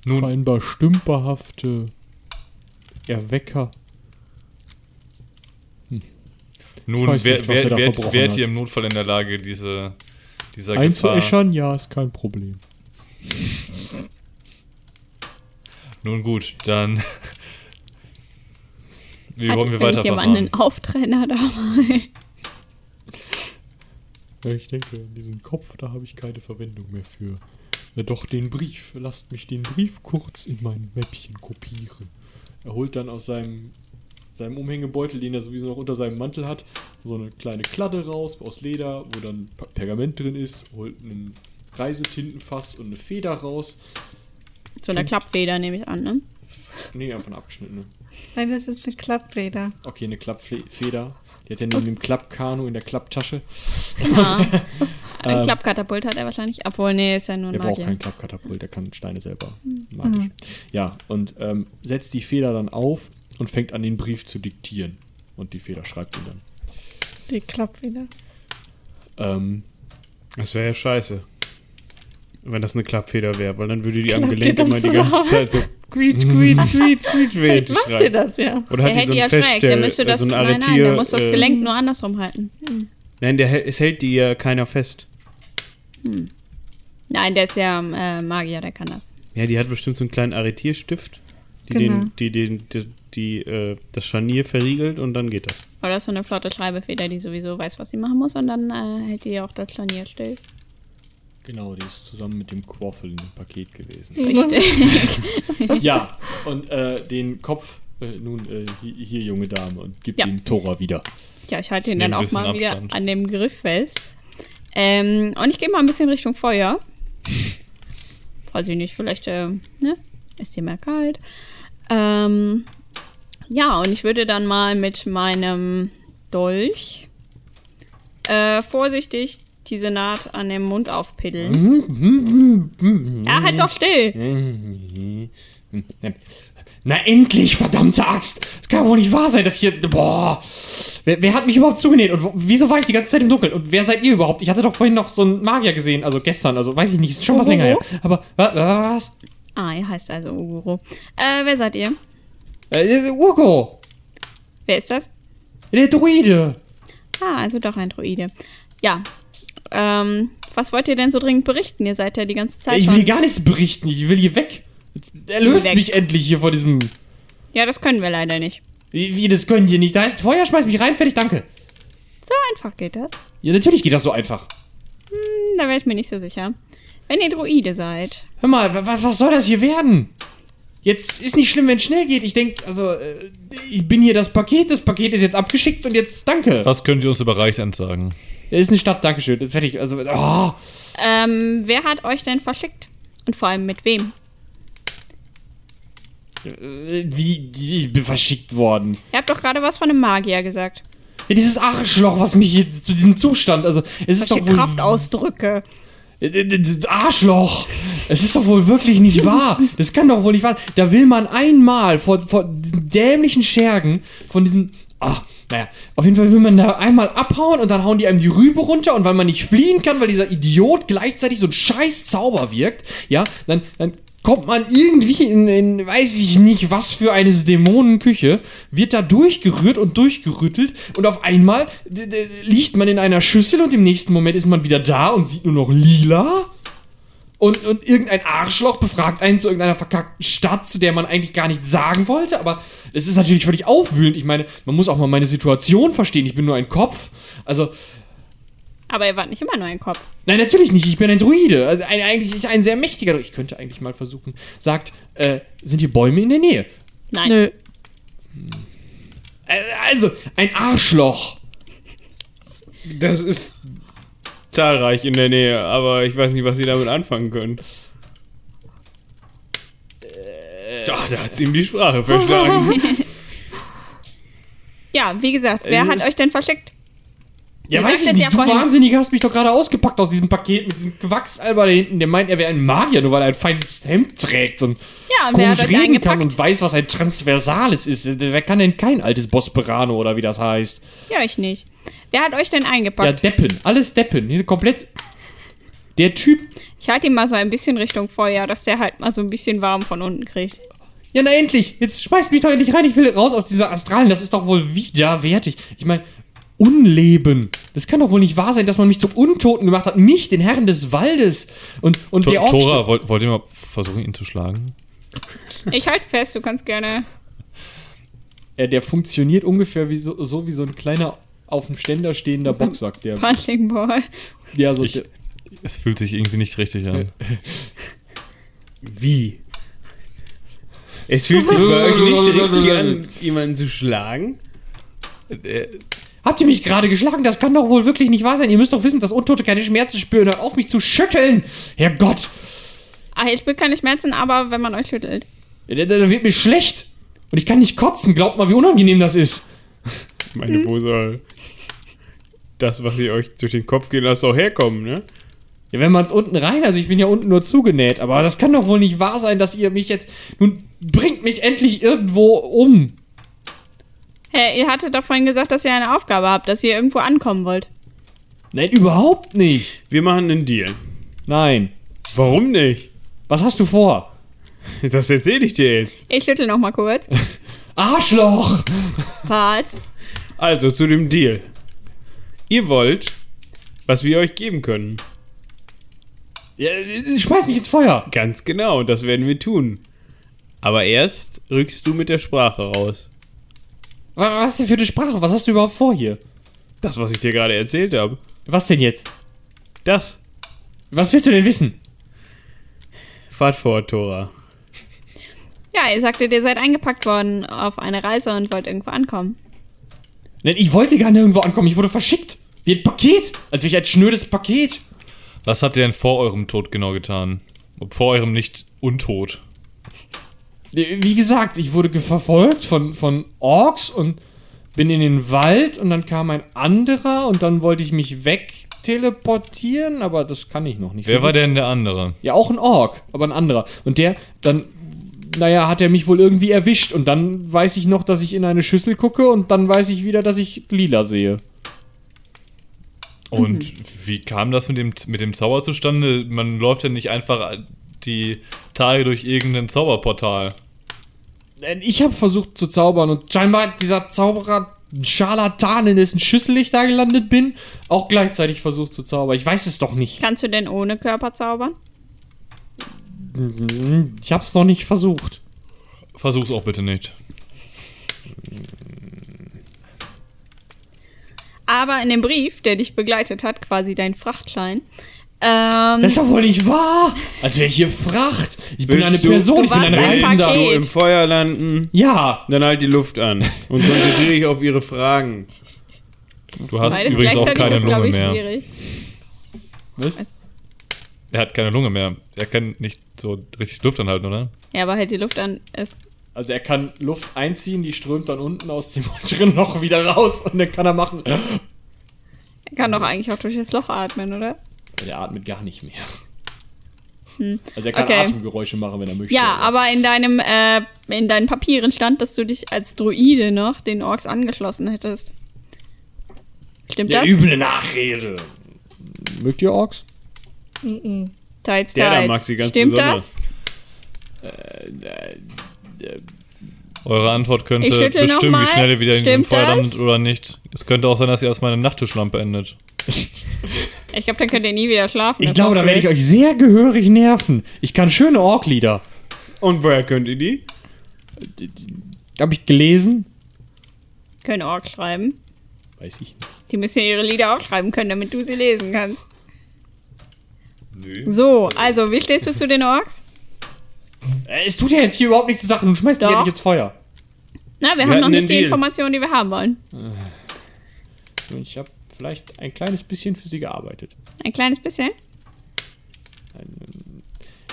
Nun, scheinbar stümperhafte Erwecker. Nun wer, nicht, er wer, wärt, verbrochen wärt hat. ihr im Notfall in der Lage, diese, dieser Gefahr... Einzuäschern, ja, ist kein Problem. Nun gut, dann... Wie wollen wir weiterverfahren? irgendjemand einen Auftrenner dabei? Ich denke, diesen Kopf, da habe ich keine Verwendung mehr für. Ja, doch den Brief. Lasst mich den Brief kurz in mein Mäppchen kopieren. Er holt dann aus seinem, seinem Umhängebeutel, den er sowieso noch unter seinem Mantel hat, so eine kleine Kladde raus aus Leder, wo dann Pergament drin ist, holt ein Reisetintenfass und eine Feder raus. So eine Klappfeder nehme ich an, ne? Nee, einfach eine abgeschnittene. Nein, das ist eine Klappfeder. Okay, eine Klappfeder. Die hat er neben dem Klappkanu in der Klapptasche. Ja. Ein Ähm, Klappkatapult hat er wahrscheinlich. Obwohl, nee, ist ja nur ein Der braucht Magier. keinen Klappkatapult, der kann Steine selber magisch. Ja, und ähm, setzt die Feder dann auf und fängt an, den Brief zu diktieren. Und die Feder schreibt ihn dann. Die Klappfeder. Ähm, Das wäre ja scheiße. Wenn das eine Klappfeder wäre, weil dann würde die am Klappt Gelenk die immer die ganze zusammen? Zeit so quietsch, quietsch, quietsch, quietsch, die macht sie das ja. Oder Der hat die hält so die ein ja schräg. Der Feststell, müsste das. so nein, nein, der muss das äh, Gelenk nur andersrum halten. Nein, der, hält- es hält die ja keiner fest. Nein, der ist ja äh, Magier, der kann das. Ja, die hat bestimmt so einen kleinen Arretierstift, die, Genau. den, die, den, die, die äh, das Scharnier verriegelt und dann geht das. Oder so eine flotte Schreibefeder, die sowieso weiß, was sie machen muss und dann äh, hält die auch das Scharnier still. Genau, die ist zusammen mit dem Quaffel in dem Paket gewesen. Richtig. ja, und äh, den Kopf, äh, nun, äh, hier, hier, junge Dame, und gib Ja. ihm Tora wieder. Ja, ich halte ihn dann auch mal wieder Abstand. an dem Griff fest. Ähm, und ich gehe mal ein bisschen Richtung Feuer. Weiß ich nicht, vielleicht äh, ne? ist dir mehr kalt. Ähm, ja, und ich würde dann mal mit meinem Dolch äh, vorsichtig diese Naht an dem Mund aufpiddeln. Ja, halt doch still. Na endlich, verdammte Axt! Das kann wohl nicht wahr sein, dass hier. Boah! Wer, wer hat mich überhaupt zugenäht? Und wieso war ich die ganze Zeit im Dunkeln? Und wer seid ihr überhaupt? Ich hatte doch vorhin noch so einen Magier gesehen, also gestern, also weiß ich nicht, ist schon was länger her. Aber wa- wa- was? Ah, ihr heißt also Uguro. Äh, wer seid ihr? Äh, Urko! Wer ist das? Der Druide! Ah, also doch ein Druide. Ja. Ähm, was wollt ihr denn so dringend berichten? Ihr seid ja die ganze Zeit Ich will gar nichts berichten, ich will hier weg. Jetzt erlöst Weg. mich endlich hier vor diesem. Ja, das können wir leider nicht. Wie, wie, das könnt ihr nicht. Da ist Feuer, schmeiß mich rein, fertig, danke. So einfach geht das. Ja, natürlich geht das so einfach. Hm, da wäre ich mir nicht so sicher. Wenn ihr Druide seid. Hör mal, wa- wa- was soll das hier werden? Jetzt ist nicht schlimm, wenn es schnell geht. Ich denke, also, äh, ich bin hier das Paket, das Paket ist jetzt abgeschickt und jetzt danke. Was könnt ihr uns über Reichsend sagen? Ja, ist eine Stadt, Dankeschön. Fertig. Also, oh. Ähm, wer hat euch denn verschickt? Und vor allem mit wem? Äh, Wie, wie, ich bin verschickt worden. Ihr habt doch gerade was von einem Magier gesagt. Ja, dieses Arschloch, was mich hier zu diesem Zustand, also, es ist doch Solche wohl. Kraftausdrücke. Äh, äh, das Arschloch! Es ist doch wohl wirklich nicht wahr. Das kann doch wohl nicht wahr sein. Da will man einmal vor, vor diesen dämlichen Schergen, von diesem. Ach, naja, auf jeden Fall will man da einmal abhauen und dann hauen die einem die Rübe runter und weil man nicht fliehen kann, weil dieser Idiot gleichzeitig so ein scheiß Zauber wirkt, ja, dann, dann kommt man irgendwie in, in, weiß ich nicht, was für eine Dämonenküche, wird da durchgerührt und durchgerüttelt und auf einmal liegt man in einer Schüssel und im nächsten Moment ist man wieder da und sieht nur noch lila. Und, und irgendein Arschloch befragt einen zu irgendeiner verkackten Stadt, zu der man eigentlich gar nichts sagen wollte, aber es ist natürlich völlig aufwühlend. Ich meine, man muss auch mal meine Situation verstehen. Ich bin nur ein Kopf. Also, Aber ihr wart nicht immer nur ein Kopf. nein, natürlich nicht. Ich bin ein Druide. Also ein, eigentlich ein sehr mächtiger Druide. Ich könnte eigentlich mal versuchen. Sagt, äh, sind hier Bäume in der Nähe? Nein. Nö. Äh, also, ein Arschloch. Das ist zahlreich in der Nähe, aber ich weiß nicht, was sie damit anfangen können. Doch, da hat sie ihm die Sprache verschlagen. Ja, wie gesagt, wer Es hat euch denn verschickt? Ja, weiß ich nicht. ja du vorhin- Wahnsinniger hast mich doch gerade ausgepackt aus diesem Paket mit diesem Quacksalber da hinten. Der meint, er wäre ein Magier, nur weil er ein feines Hemd trägt und Ja, und wer hat komisch reden kann eingepackt? und weiß, was ein Transversales ist. Wer kann denn kein altes Bosperano oder wie das heißt? Ja, ich nicht. Wer hat euch denn Ja, eingepackt? Deppen. Alles Deppen. Hier komplett. Der Typ. ich halte ihn mal so ein bisschen Richtung Feuer, dass der halt mal so ein bisschen warm von unten kriegt. Ja, na endlich. Jetzt schmeißt mich doch endlich rein. Ich will raus aus dieser Astralen. Das ist doch wohl widerwärtig. Ich meine, Unleben. Das kann doch wohl nicht wahr sein, dass man mich zum Untoten gemacht hat. Mich, den Herrn des Waldes. Und, und der Ork Tora, wollt, wollt ihr mal versuchen, ihn zu schlagen? Ich halte fest, du kannst gerne. Ja, der funktioniert ungefähr wie so, so wie so ein kleiner auf dem Ständer stehender Boxsack. Der, Punching Ball. ja, so, Ich- der, Es fühlt sich irgendwie nicht richtig an. Wie? Es fühlt sich bei euch nicht richtig an, jemanden zu schlagen? Habt ihr mich gerade geschlagen? Das kann doch wohl wirklich nicht wahr sein. Ihr müsst doch wissen, dass Untote keine Schmerzen spüren. Hört auf mich zu schütteln. Herrgott. Ah, ich spüre keine Schmerzen, aber wenn man euch schüttelt. Da, da da wird mir schlecht. Und ich kann nicht kotzen. Glaubt mal, wie unangenehm das ist. Meine, wo soll das, was ihr euch durch den Kopf gehen lasst, auch herkommen, ne? Ja, wenn man es unten rein, also ich bin ja unten nur zugenäht, aber das kann doch wohl nicht wahr sein, dass ihr mich jetzt. Nun bringt mich endlich irgendwo um. Hä, ihr hattet doch vorhin gesagt, dass ihr eine Aufgabe habt, dass ihr irgendwo ankommen wollt. Nein, überhaupt nicht. Wir machen einen Deal. Nein. Warum nicht? Was hast du vor? Das erzähle ich dir jetzt. Ich schüttel noch mal kurz. Arschloch! Was? Also zu dem Deal. Ihr wollt, was wir euch geben können. Ja, schmeiß mich ins Feuer. Ganz genau, das werden wir tun. Aber erst rückst du mit der Sprache raus. Wa- Was ist denn für eine Sprache? Was hast du überhaupt vor hier? Das, was ich dir gerade erzählt habe. Was denn jetzt? Das. Was willst du denn wissen? Fahrt vor, Tora. Ja, ihr sagtet, ihr seid eingepackt worden auf eine Reise und wollt irgendwo ankommen. Nein, ich wollte gar nirgendwo ankommen. Ich wurde verschickt. Wie ein Paket. Als wäre ich ein schnödes Paket. Was habt ihr denn vor eurem Tod genau getan? Vor eurem Nicht-Untod. Wie gesagt, ich wurde verfolgt von, von Orks und bin in den Wald und dann kam ein anderer und dann wollte ich mich wegteleportieren, aber das kann ich noch nicht. Wer so war gut. denn der andere? Ja, auch ein Ork, aber ein anderer. Und der, dann, naja, hat er mich wohl irgendwie erwischt und dann weiß ich noch, dass ich in eine Schüssel gucke und dann weiß ich wieder, dass ich lila sehe. Und wie kam das mit dem, mit dem Zauber zustande? Man läuft ja nicht einfach die Tage durch irgendein Zauberportal. Ich habe versucht zu zaubern und scheinbar hat dieser Zauberer Scharlatan, in dessen Schüssel ich da gelandet bin, auch gleichzeitig versucht zu zaubern. Ich weiß es doch nicht. Kannst du denn ohne Körper zaubern? Ich habe es noch nicht versucht. Versuch's auch bitte nicht. Aber in dem Brief, der dich begleitet hat, quasi dein Frachtschein, ähm, Das ist doch wohl nicht wahr! Als wäre ich hier Fracht. Ich bin eine Person, Du ich bin ein Reisender. Du im Feuer landen, Ja, dann halt die Luft an und konzentriere dich auf ihre Fragen. Du hast beides übrigens auch keine ist, glaube Lunge ich, mehr. schwierig. Was? Er hat keine Lunge mehr. Er kann nicht so richtig Luft anhalten, oder? Ja, aber halt die Luft an ist. Also er kann Luft einziehen, die strömt dann unten aus dem unteren Loch wieder raus und dann kann er machen. Er kann doch eigentlich auch durch das Loch atmen, oder? Der atmet gar nicht mehr. Also er kann Okay. Atemgeräusche machen, wenn er möchte. Ja, aber in deinem, äh, in deinen Papieren stand, dass du dich als Druide noch den Orks angeschlossen hättest. Stimmt Der das? üble Nachrede. Mögt ihr Orks? Teils, Der da teils. mag sie ganz Stimmt besonders. das? Eure Antwort Ich könnte bestimmen, wie schnell ihr wieder in diesem Stimmt Feuer das? landet oder nicht. Es könnte auch sein, dass ihr erstmal eine Nachttischlampe endet. Ich glaube, dann könnt ihr nie wieder schlafen. Ich glaube, da auch werde ich euch sehr gehörig nerven. Ich kann schöne Ork-Lieder. Und woher könnt ihr die? Habe ich gelesen? Können Orks schreiben. Weiß ich nicht. Die müssen ja ihre Lieder aufschreiben können, damit du sie lesen kannst. So, also, wie stehst du zu den Orks? Äh, es tut ja jetzt hier überhaupt nichts zu sagen. Du schmeißt ja Doch. nicht ins Feuer. Na, wir, Wir haben noch nicht die Deal. Informationen, die wir haben wollen. Ich habe vielleicht ein kleines bisschen für sie gearbeitet. Ein kleines bisschen.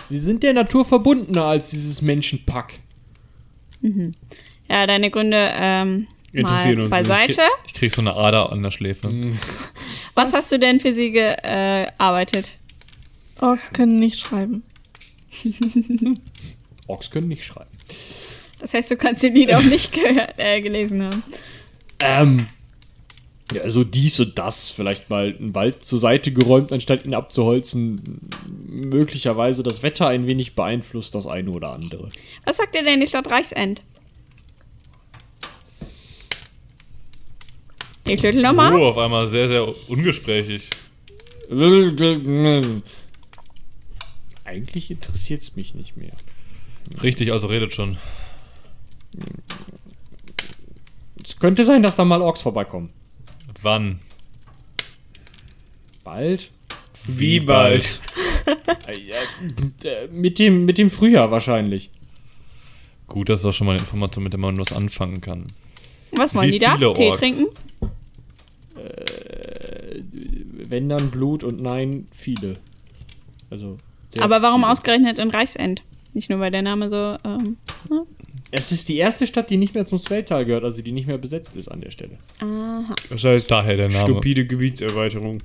Sie sind der Natur verbundener als dieses Menschenpack. Ja, deine Gründe ähm, mal uns beiseite. Ich krieg so eine Ader an der Schläfe. Was hast du denn für sie gearbeitet? Orks können nicht schreiben. Orks können nicht schreiben. Das heißt, du kannst die Lieder auch nicht gehört, äh, gelesen haben. Ähm. Ja, also dies und das. Vielleicht mal einen Wald zur Seite geräumt, anstatt ihn abzuholzen. Möglicherweise das Wetter ein wenig beeinflusst, das eine oder andere. Was sagt dir denn die Stadt Reichsend? Ich schüttel nochmal. Oh, auf einmal sehr, sehr ungesprächig. Eigentlich interessiert es mich nicht mehr. Richtig, also redet schon. Es könnte sein, dass da mal Orks vorbeikommen. Wann? Bald? Wie bald? Äh, ja, äh, mit, dem, mit dem Frühjahr wahrscheinlich. Gut, das ist auch schon mal eine Information, mit der man was anfangen kann. Was wollen Wie die da? Tee Orks? trinken? Wenn dann Blut und nein, viele. Also. Aber warum viele. ausgerechnet in Reichsend? Nicht nur, weil der Name so. Ähm, Es ist die erste Stadt, die nicht mehr zum Swelltal gehört, also die nicht mehr besetzt ist an der Stelle. aha. Das heißt, Daher der Name. stupide Gebietserweiterung.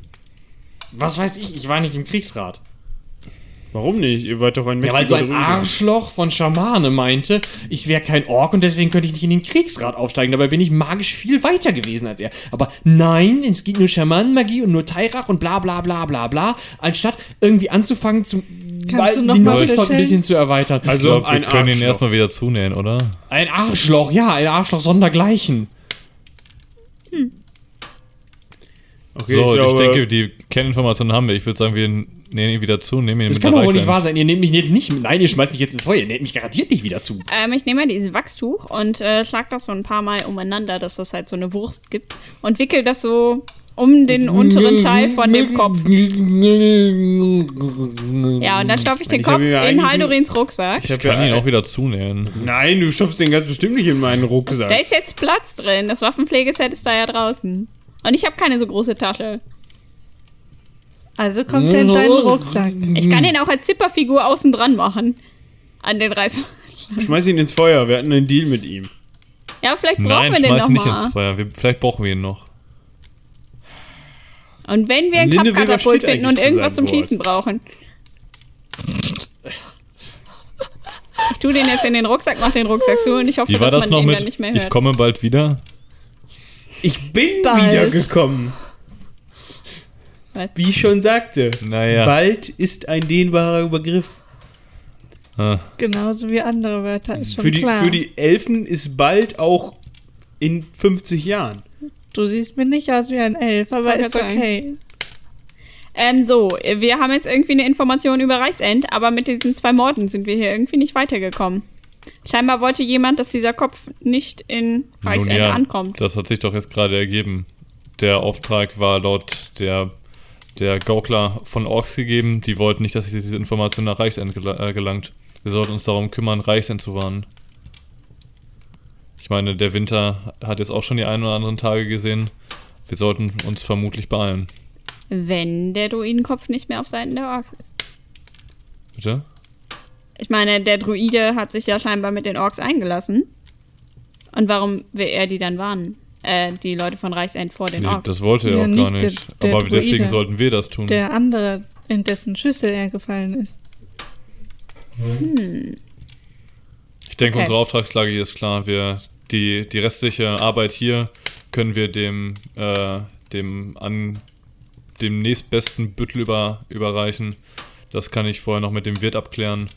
Was weiß ich, ich war nicht im Kriegsrat. Warum nicht? Ihr wart doch ein Ja, weil so ein. Arschloch von Schamane meinte, ich wäre kein Ork und deswegen könnte ich nicht in den Kriegsrat aufsteigen. Dabei bin ich magisch viel weiter gewesen als er. Aber nein, es gibt nur Schamanenmagie und nur Tairach und bla bla bla bla bla. Anstatt irgendwie anzufangen, zum Kannst du noch den Horizont ein bisschen zu erweitern. Ich Also glaube, wir ein können ihn Arschloch. erstmal wieder zunähen, oder? Ein Arschloch, ja, ein Arschloch sondergleichen. Okay, so, ich, glaube, denke, die Kerninformationen haben wir. Ich würde sagen, wir nähen ihn wieder zu, nehmen ihn Das mit kann doch wohl nicht wahr sein. Ihr nehmt mich jetzt nicht mit. Nein, ihr schmeißt mich jetzt ins Feuer. Ihr nehmt mich garantiert nicht wieder zu. Ähm, ich nehme mal dieses Wachstuch und äh, schlag das so ein paar Mal umeinander, dass das halt so eine Wurst gibt. Und wickel das so um den unteren Teil von dem Kopf. Ja, und dann stopfe ich den Ich Kopf in Haldorins Rucksack. Ich Ich kann ihn auch wieder zunähen. Nein, du stopfst den ganz bestimmt nicht in meinen Rucksack. Da ist jetzt Platz drin. Das Waffenpflegeset ist da ja draußen. Und ich habe keine so große Tasche. Also kommt er in deinen Rucksack. Ich kann den auch als Zipperfigur außen dran machen. An den Reiß. Schmeiß ihn ins Feuer, wir hatten einen Deal mit ihm. Ja, vielleicht brauchen Nein, wir den schmeiß noch ihn nicht ins. Feuer. Wir, vielleicht brauchen wir ihn noch. Und wenn wir ein Linde Kampfkatapult finden und irgendwas zum Wort. Schießen brauchen. Ich tue den jetzt in den Rucksack, mach den Rucksack zu und ich hoffe, dass das man noch ihn mit? dann nicht mehr Ich hört. komme bald wieder. Ich bin Bald. wiedergekommen. Wie ich schon sagte, Naja. bald ist ein dehnbarer Begriff. Ah, Genauso wie andere Wörter, ist schon Für die, klar. für die Elfen ist bald auch in 50 Jahren. du siehst mir nicht aus wie ein Elf, aber Wollte ist okay. Ähm, so, wir haben jetzt irgendwie eine Information über Reichsend, aber mit diesen zwei Morden sind wir hier irgendwie nicht weitergekommen. Scheinbar wollte jemand, dass dieser Kopf nicht in nun Reichsend ja, ankommt. das hat sich doch jetzt gerade ergeben. Der Auftrag war laut der, der Gaukler von Orks gegeben. Die wollten nicht, dass diese Information nach Reichsend gel äh, gelangt. Wir sollten uns darum kümmern, Reichsend zu warnen. Ich meine, der Winter hat jetzt auch schon die ein oder anderen Tage gesehen. Wir sollten uns vermutlich beeilen. Wenn der Druidenkopf nicht mehr auf Seiten der Orks ist. Bitte? Ich meine, der Druide hat sich ja scheinbar mit den Orks eingelassen. Und warum will er die dann warnen? Äh, die Leute von Reichsend vor den Nee, Orks. das wollte er Ja, auch nicht gar der- nicht. der Aber deswegen Druide. sollten wir das tun. Der andere, in dessen Schüssel er gefallen ist. Ich denke, Okay. unsere Auftragslage hier ist klar. Wir, die, die restliche Arbeit hier können wir dem, äh, dem, an, dem nächstbesten Büttel über, überreichen. Das kann ich vorher noch mit dem Wirt abklären.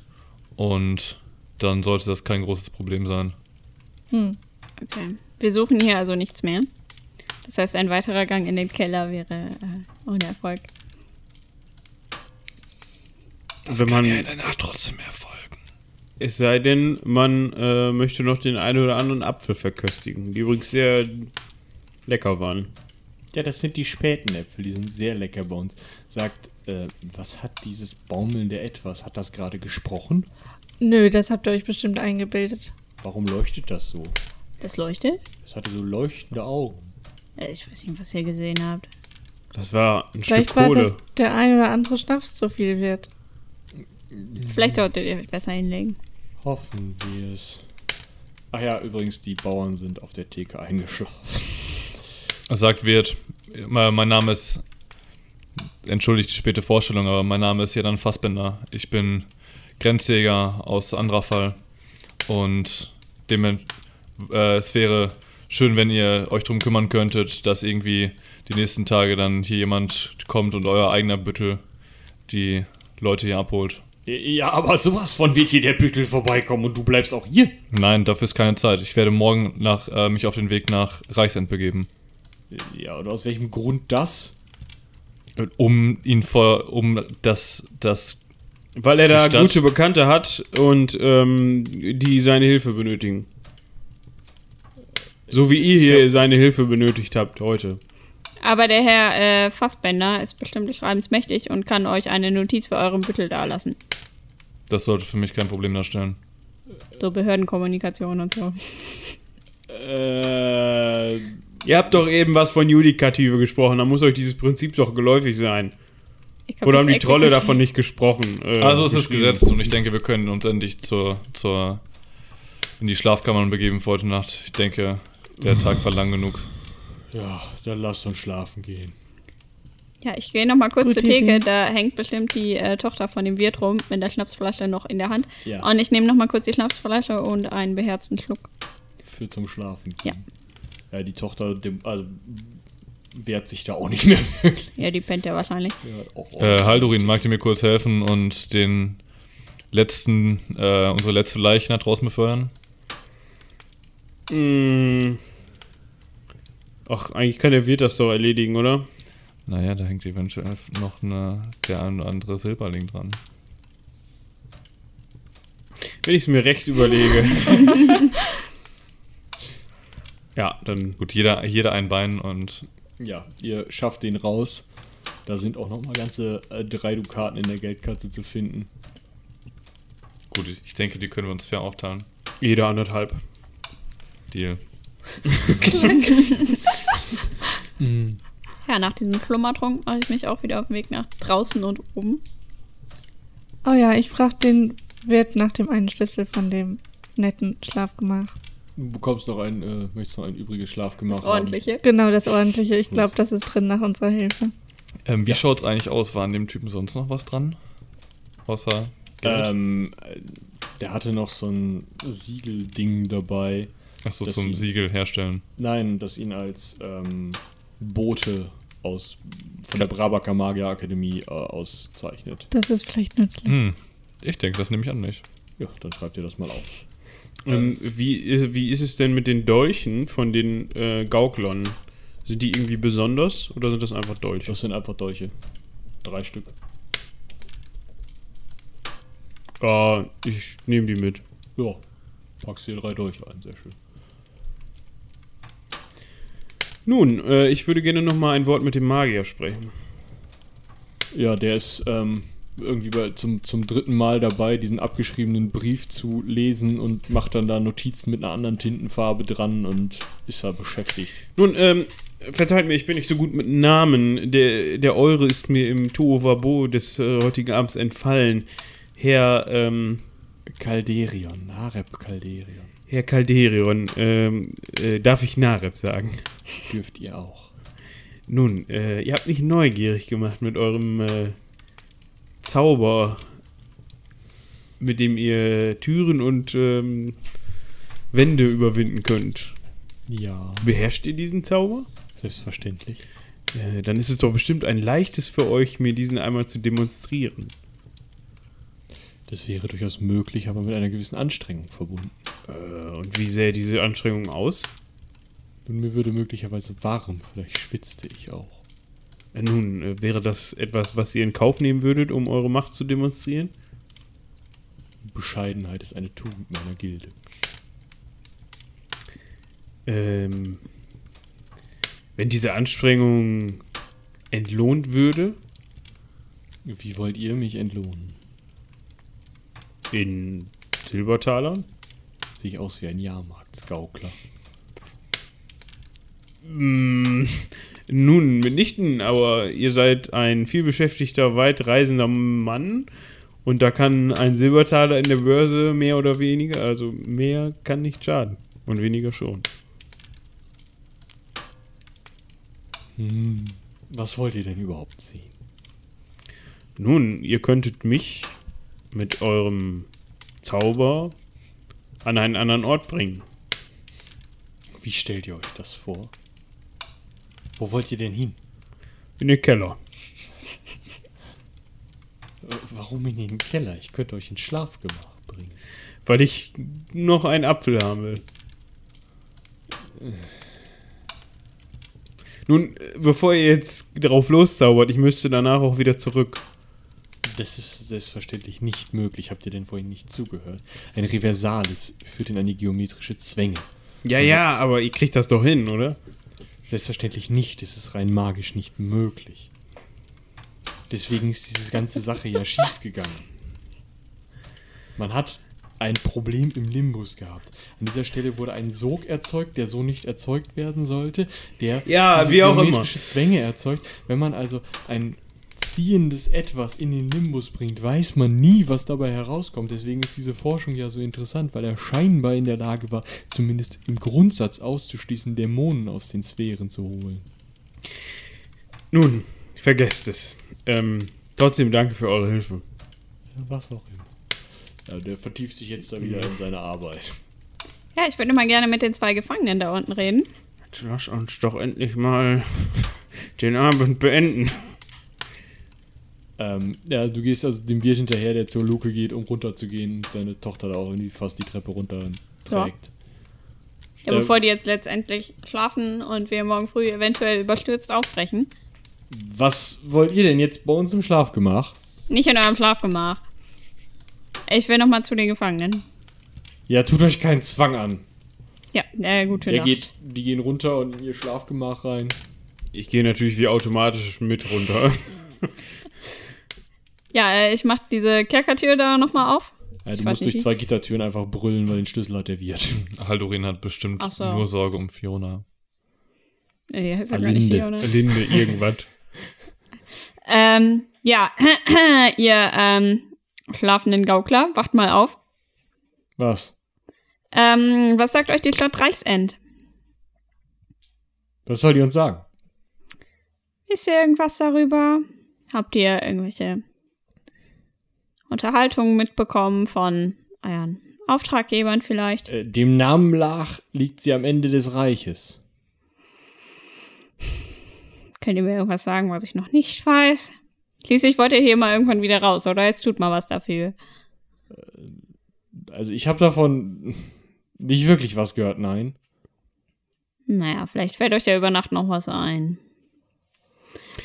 Und dann sollte das kein großes Problem sein. Hm. Okay. Wir suchen hier also nichts mehr. Das heißt, ein weiterer Gang in den Keller wäre äh, ohne Erfolg. Wenn man, danach trotzdem erfolgen. es sei denn, man äh, möchte noch den einen oder anderen Apfel verköstigen, die übrigens sehr lecker waren. Ja, das sind die späten Äpfel, die sind sehr lecker bei uns. Sagt, äh, was hat dieses baumelnde Etwas? Hat das gerade gesprochen? Nö, das habt ihr euch bestimmt eingebildet. Warum leuchtet das so? Das leuchtet? Es hatte so leuchtende Augen. Äh, Ich weiß nicht, was ihr gesehen habt. Das war ein Vielleicht Stück war Kohle. das der ein oder andere Schnaps zu viel wird. Vielleicht solltet ihr euch besser hinlegen. Hoffen wir es. Ach ja, übrigens, die Bauern sind auf der Theke eingeschlafen. Sagt Wirt, mein mein Name ist, entschuldigt die späte Vorstellung, aber mein Name ist Jedan Fassbender. Ich bin Grenzjäger aus Andrafall und dem, äh, es wäre schön, wenn ihr euch darum kümmern könntet, dass irgendwie die nächsten Tage dann hier jemand kommt und euer eigener Büttel die Leute hier abholt. Ja, aber sowas von wird hier der Büttel vorbeikommen und du bleibst auch hier. Nein, dafür ist keine Zeit. Ich werde morgen nach, äh, mich auf den Weg nach Reichsend begeben. Ja, und aus welchem Grund das? Um ihn vor, um das, das Weil er da Stadt- gute Bekannte hat und ähm, die seine Hilfe benötigen. So wie ihr hier seine Hilfe benötigt habt heute. Aber der Herr äh, Fassbender ist bestimmt des Schreibens mächtig und kann euch eine Notiz für euren Büttel dalassen. Das sollte für mich kein Problem darstellen. So Behördenkommunikation und so. Äh, Ihr habt doch eben was von Judikative gesprochen, da muss euch dieses Prinzip doch geläufig sein. Glaub, Oder haben die Trolle Exekutiv- davon nicht gesprochen? äh, Also es ist gesetzt und ich denke, wir können uns endlich zur, zur in die Schlafkammern begeben für heute Nacht. Ich denke, der Tag war lang genug. ja, dann lasst uns schlafen gehen. Ja, ich gehe noch mal kurz Gute zur Theke. Idee. Da hängt bestimmt die äh, Tochter von dem Wirt rum mit der Schnapsflasche noch in der Hand. Ja. Und ich nehme noch mal kurz die Schnapsflasche und einen beherzten Schluck. Für zum Schlafen Ja. Ja, die Tochter dem, also, wehrt sich da auch nicht mehr wirklich. Ja, die pennt ja wahrscheinlich. Ja, oh, oh. Äh, Haldurin, mag dir mir kurz helfen und den letzten, äh, unsere letzte Leiche nach draußen befördern? Mm. Ach, eigentlich kann der Wirt das doch erledigen, oder? Naja, da hängt eventuell noch eine, der ein oder andere Silberling dran. Wenn ich es mir recht überlege. ja, dann Gut, jeder, jeder ein Bein und Ja, ihr schafft den raus. Da sind auch noch mal ganze äh, drei Dukaten in der Geldkatze zu finden. Gut, ich denke, die können wir uns fair aufteilen. Jeder anderthalb. Deal. Ja, nach diesem Schlummertrunk mache ich mich auch wieder auf den Weg nach draußen und oben. Oh ja, ich frage den Wirt nach dem einen Schlüssel von dem netten Schlafgemach. Du bekommst noch ein, äh, möchtest noch ein übriges Schlafgemach Das ordentliche. Genau, das ordentliche. Ich glaube, das ist drin nach unserer Hilfe. Ähm, wie schaut's eigentlich aus? War an dem Typen sonst noch was dran? Außer haben? Geld? Ähm, äh, der hatte noch so ein Siegelding dabei. Achso, zum sie- Siegel herstellen. Nein, das ihn als ähm, Bote aus, von der Brabaker Magier Akademie äh, auszeichnet. Das ist vielleicht nützlich. Hm. Ich denke, das nehme ich an nicht. Ja, dann schreibt ihr das mal auf. Ähm, wie, äh, wie ist es denn mit den Dolchen von den äh, Gauklern? Sind die irgendwie besonders oder sind das einfach Dolche? Das sind einfach Dolche. Drei Stück. Ah, ich nehme die mit. Ja, packst dir drei Dolche ein, sehr schön. Nun, äh, ich würde gerne noch mal ein Wort mit dem Magier sprechen. Ja, der ist ähm, irgendwie bei, zum, zum dritten Mal dabei, diesen abgeschriebenen Brief zu lesen und macht dann da Notizen mit einer anderen Tintenfarbe dran und ist da beschäftigt. Nun, ähm, verzeiht mir, ich bin nicht so gut mit Namen. Der, der Eure ist mir im Tohuwabo des äh, heutigen Abends entfallen. Herr, ähm, Calderion, Nareb Calderion. Herr Calderion, ähm, äh, darf ich Nareb sagen? Dürft ihr auch. Nun, äh, ihr habt mich neugierig gemacht mit eurem äh, Zauber, mit dem ihr Türen und ähm, Wände überwinden könnt. Ja, Beherrscht ihr diesen Zauber? selbstverständlich. Äh, dann ist es doch bestimmt ein leichtes für euch, mir diesen einmal zu demonstrieren. Das wäre durchaus möglich, aber mit einer gewissen Anstrengung verbunden. Äh, und wie sähe diese Anstrengung aus? Und mir würde möglicherweise warm, vielleicht schwitzte ich auch. Äh, nun, äh, wäre das etwas, was ihr in Kauf nehmen würdet, um eure Macht zu demonstrieren? Bescheidenheit ist eine Tugend meiner Gilde. Ähm, wenn diese Anstrengung entlohnt würde, Wie wollt ihr mich entlohnen? in Silbertalern? Sehe ich aus wie ein Jahrmarktsgaukler. Mm, nun, mitnichten, aber ihr seid ein vielbeschäftigter, weitreisender Mann und da kann ein Silbertaler in der Börse mehr oder weniger, also mehr kann nicht schaden und weniger schon. Hm, was wollt ihr denn überhaupt sehen? Nun, ihr könntet mich mit eurem Zauber an einen anderen Ort bringen. Wie stellt ihr euch das vor? Wo wollt ihr denn hin? In den Keller. Äh, Warum in den Keller? Ich könnte euch ins Schlafgemach bringen. Weil ich noch einen Apfel haben will. Nun, äh, bevor ihr jetzt drauf loszaubert, ich müsste danach auch wieder zurück. Das ist selbstverständlich nicht möglich. Habt ihr denn vorhin nicht zugehört? Ein Reversalis führt in eine geometrische Zwänge. Ja, ja, aber ihr kriegt das doch hin, oder? Selbstverständlich nicht. Es ist rein magisch nicht möglich. Deswegen ist diese ganze Sache ja schiefgegangen. Man hat ein Problem im Limbus gehabt. An dieser Stelle wurde ein Sog erzeugt, der so nicht erzeugt werden sollte, der Ja, wie auch immer. geometrische Zwänge erzeugt. Wenn man also ein ziehendes Etwas in den Limbus bringt, weiß man nie, was dabei herauskommt. Deswegen ist diese Forschung ja so interessant, weil er scheinbar in der Lage war, zumindest im Grundsatz auszuschließen, Dämonen aus den Sphären zu holen. Nun, vergesst es. Ähm, trotzdem danke für eure Hilfe. Was auch immer. Ja, der vertieft sich jetzt da wieder in seine Arbeit. Ja, ich würde mal gerne mit den zwei Gefangenen da unten reden. Jetzt lass uns doch endlich mal den Abend beenden. Ähm, ja, du gehst also dem Wirt hinterher, der zur Luke geht, um runterzugehen und seine Tochter da auch irgendwie fast die Treppe runter trägt. Ja, Ähm, bevor die jetzt letztendlich schlafen und wir morgen früh eventuell überstürzt aufbrechen. Was wollt ihr denn jetzt bei uns im Schlafgemach? Nicht in eurem Schlafgemach. Ich will noch mal zu den Gefangenen. Ja, tut euch keinen Zwang an. Ja, äh, gute Der Nacht. geht, die gehen runter und in ihr Schlafgemach rein. Ich gehe natürlich wie automatisch mit runter. Ja, äh, ich mach diese Kerkertür da nochmal auf. Ja, du musst durch wie. zwei Gittertüren einfach brüllen, weil den Schlüssel hat der Wirt. Haldorin hat bestimmt so. nur Sorge um Fiona. Nee, die heißt ja gar nicht Alinde. Fiona. Linde, irgendwas. Ähm, ja, ihr ähm, schlafenden Gaukler, wacht mal auf. Was? Ähm, was sagt euch die Stadt Reichsend? Was soll die uns sagen? Wisst ihr irgendwas darüber? Habt ihr irgendwelche Unterhaltungen mitbekommen von euren Auftraggebern vielleicht? Äh, dem Namen nach liegt sie am Ende des Reiches. Könnt ihr mir irgendwas sagen, was ich noch nicht weiß? Schließlich wollt ihr hier mal irgendwann wieder raus, oder? Jetzt tut mal was dafür. Also ich habe davon nicht wirklich was gehört, nein. Naja, vielleicht fällt euch ja über Nacht noch was ein.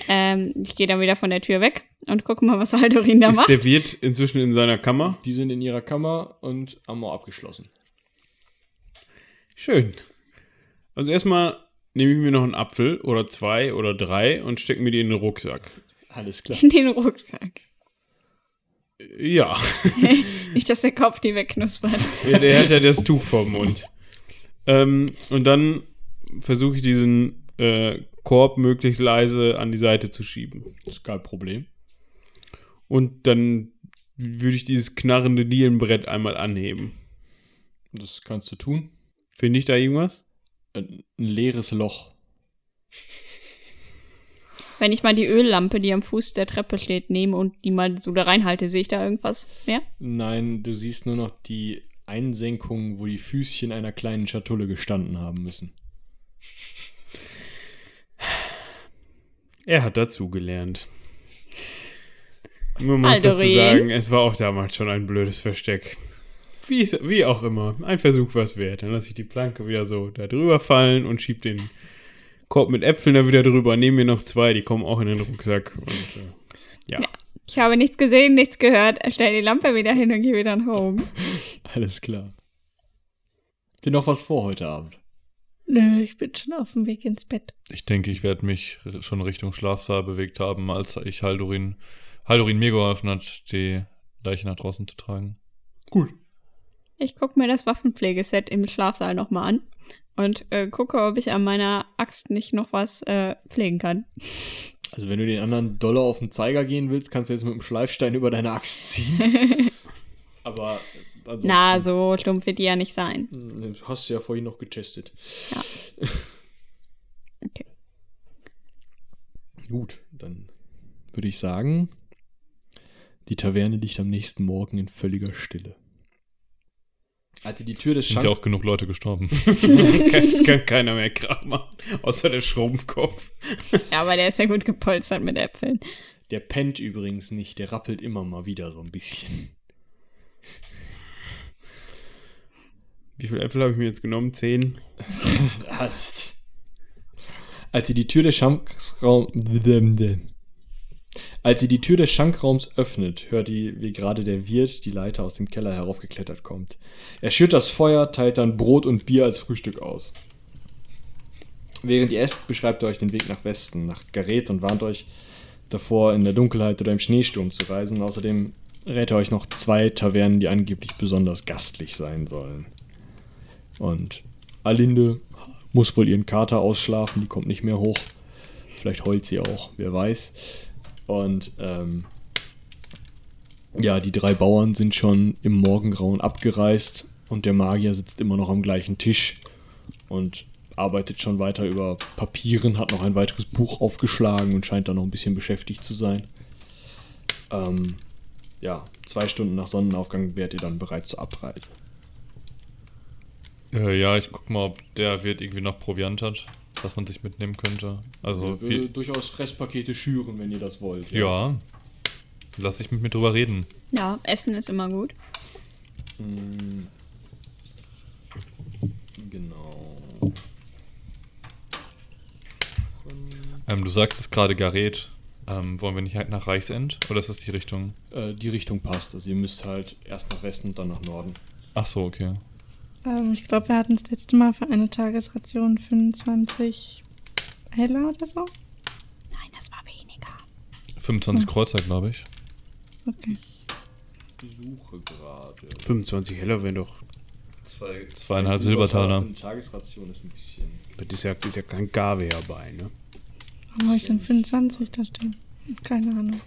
Ähm, ich gehe dann wieder von der Tür weg und gucke mal, was Haldorin da Ist macht. der Wirt inzwischen in seiner Kammer? Die sind in ihrer Kammer und haben auch abgeschlossen. Schön. Also erstmal nehme ich mir noch einen Apfel oder zwei oder drei und stecke mir die in den Rucksack. Alles klar. In den Rucksack. Ja, Nicht, dass der Kopf die wegknuspert. der, der hat ja das Tuch vorm Mund. Ähm, und dann versuche ich diesen äh, Korb möglichst leise an die Seite zu schieben. Das ist kein Problem. Und dann würde ich dieses knarrende Dielenbrett einmal anheben. Das kannst du tun. Finde ich da irgendwas? Ein, ein leeres Loch. Wenn ich mal die Öllampe, die am Fuß der Treppe steht, nehme und die mal so da reinhalte, sehe ich da irgendwas mehr? Nein, du siehst nur noch die Einsenkung, wo die Füßchen einer kleinen Schatulle gestanden haben müssen. Er hat dazugelernt. Man muss dazu sagen, es war auch damals schon ein blödes Versteck. Wie, es- wie auch immer. Ein Versuch was wert. Dann lasse ich die Planke wieder so da drüber fallen und schieb den Korb mit Äpfeln da wieder drüber. Nehme mir noch zwei, die kommen auch in den Rucksack. Und äh, ja. Ich habe nichts gesehen, nichts gehört. Stell die Lampe wieder hin und gehe wieder nach oben. Alles klar. Habt ihr noch was vor heute Abend? Nö, ich bin schon auf dem Weg ins Bett. Ich denke, ich werde mich schon Richtung Schlafsaal bewegt haben, als ich Haldorin, Haldorin mir geholfen hat, die Leiche nach draußen zu tragen. Gut. Ich gucke mir das Waffenpflegeset im Schlafsaal nochmal an und äh, gucke, ob ich an meiner Axt nicht noch was äh, pflegen kann. Also wenn du den anderen Dollar auf den Zeiger gehen willst, kannst du jetzt mit dem Schleifstein über deine Axt ziehen. Aber ansonsten Na, so stumpf wird die ja nicht sein. Hm, hast du ja vorhin noch getestet. Okay. Gut, dann würde ich sagen, die Taverne liegt am nächsten Morgen in völliger Stille. Als sie die Tür des Es sind ja auch genug Leute gestorben. Es kann keiner mehr Krach machen. Außer der Schrumpfkopf. Ja, aber der ist ja gut gepolstert mit Äpfeln. Der pennt übrigens nicht, der rappelt immer mal wieder so ein bisschen. Wie viele Äpfel habe ich mir jetzt genommen? Zehn? Als sie die Tür des Schankraums als sie die Tür des Schankraums öffnet, hört die, wie gerade der Wirt die Leiter aus dem Keller heraufgeklettert kommt. Er schürt das Feuer, teilt dann Brot und Bier als Frühstück aus. Während ihr esst, beschreibt er euch den Weg nach Westen, nach Gareth und warnt euch davor, in der Dunkelheit oder im Schneesturm zu reisen. Außerdem rät er euch noch zwei Tavernen, die angeblich besonders gastlich sein sollen. Und Alinde muss wohl ihren Kater ausschlafen, die kommt nicht mehr hoch. Vielleicht heult sie auch, wer weiß. Und ähm, ja, die drei Bauern sind schon im Morgengrauen abgereist und der Magier sitzt immer noch am gleichen Tisch und arbeitet schon weiter über Papieren, hat noch ein weiteres Buch aufgeschlagen und scheint da noch ein bisschen beschäftigt zu sein. Ähm, ja, zwei Stunden nach Sonnenaufgang wärt ihr dann bereit zur Abreise. Äh, ja, ich guck mal, ob der Wirt irgendwie noch Proviant hat, was man sich mitnehmen könnte. Also, Ich würde wie, durchaus Fresspakete schüren, wenn ihr das wollt. ja. Lass ich mit mir drüber reden. Ja, Essen ist immer gut. Mm. Genau. Ähm, du sagst es gerade Gareth. Ähm, wollen wir nicht halt nach Reichsend? Oder ist das die Richtung? Äh, die Richtung passt. Also ihr müsst halt erst nach Westen und dann nach Norden. Ach so, okay. Ähm, ich glaube, wir hatten das letzte Mal für eine Tagesration 25 heller oder so? Nein, das war weniger. 25 Kreuzer, glaube ich. Okay. Suche gerade. 25 heller wären doch. Zweieinhalb Silbertaler. Eine Tagesration ist ein bisschen. Das ist ja, ist ja kein Gabe dabei, ne? Warum habe ich denn 25 da stehen? Keine Ahnung.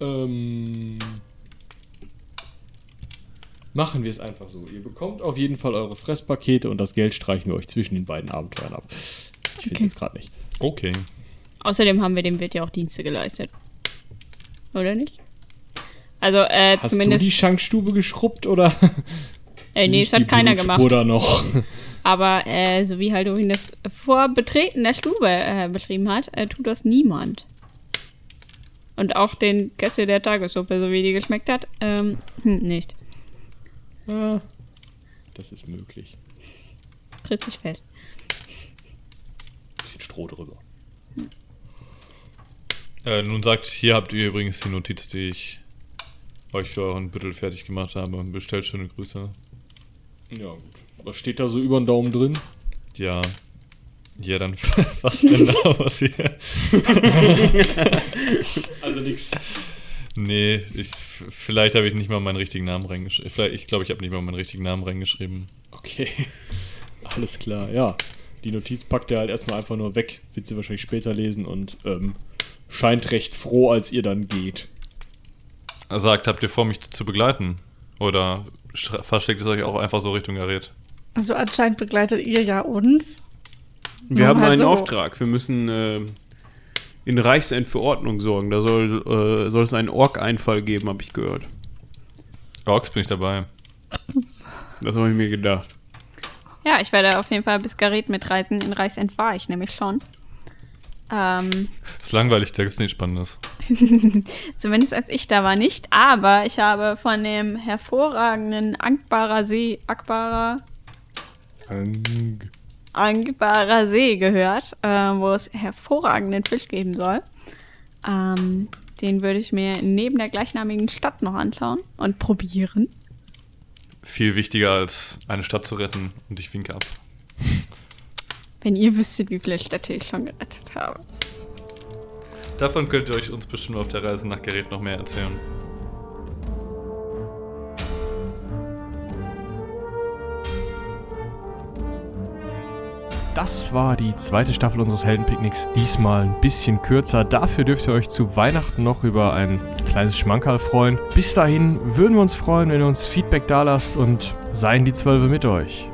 Ähm. Machen wir es einfach so. Ihr bekommt auf jeden Fall eure Fresspakete und das Geld streichen wir euch zwischen den beiden Abenteuern ab. Ich finde Okay. jetzt gerade nicht. Okay. Außerdem haben wir dem Wirt ja auch Dienste geleistet. Oder nicht? Also, äh, Hast zumindest. du die Schankstube geschrubbt oder? äh, nee, die hat keiner gemacht. Da noch. Aber äh, so wie Haldorin das vor Betreten der Stube äh, beschrieben hat, äh, tut das niemand. Und auch den Gäste der Tagessuppe, so wie die geschmeckt hat, ähm, hm, nicht. Ah, das ist möglich. Tritt sich fest. Bisschen Stroh drüber. Äh, nun sagt, hier habt ihr übrigens die Notiz, die ich euch für euren Büttel fertig gemacht habe. Bestellt schöne Grüße. Ja, gut. Was steht da so über den Daumen drin? Ja. Ja, dann was genau was hier. Also nix. Nee, ich, vielleicht habe ich nicht mal meinen richtigen Namen reingeschrieben. Vielleicht, ich glaube, ich habe nicht mal meinen richtigen Namen reingeschrieben. Okay. Alles klar, ja. Die Notiz packt er halt erstmal einfach nur weg. Wird sie wahrscheinlich später lesen und ähm, scheint recht froh, als ihr dann geht. Er sagt, habt ihr vor, mich zu begleiten? Oder versteckt es euch auch einfach so Richtung Gerät? Also anscheinend begleitet ihr ja uns. Wir Nur haben halt einen so. Auftrag. Wir müssen äh, in Reichsend für Ordnung sorgen. Da soll, äh, soll es einen Ork-Einfall geben, habe ich gehört. Orks bin ich dabei. Das habe ich mir gedacht. Ja, ich werde auf jeden Fall bis Gareth mitreisen. In Reichsend war ich nämlich schon. Ähm, Ist langweilig, da gibt's nichts Spannendes. zumindest als ich da war nicht. Aber ich habe von dem hervorragenden Ankbarer See, Akbarer, Ankbarer See gehört, äh, wo es hervorragenden Fisch geben soll. Ähm, den würde ich mir neben der gleichnamigen Stadt noch anschauen und probieren. Viel wichtiger als eine Stadt zu retten und ich winke ab. Wenn ihr wüsstet, wie viele Städte ich schon gerettet habe. Davon könnt ihr euch uns bestimmt auf der Reise nach Gerät noch mehr erzählen. Das war die zweite Staffel unseres Heldenpicknicks. Diesmal ein bisschen kürzer. Dafür dürft ihr euch zu Weihnachten noch über ein kleines Schmankerl freuen. Bis dahin würden wir uns freuen, wenn ihr uns Feedback dalasst und seien die Zwölfe mit euch.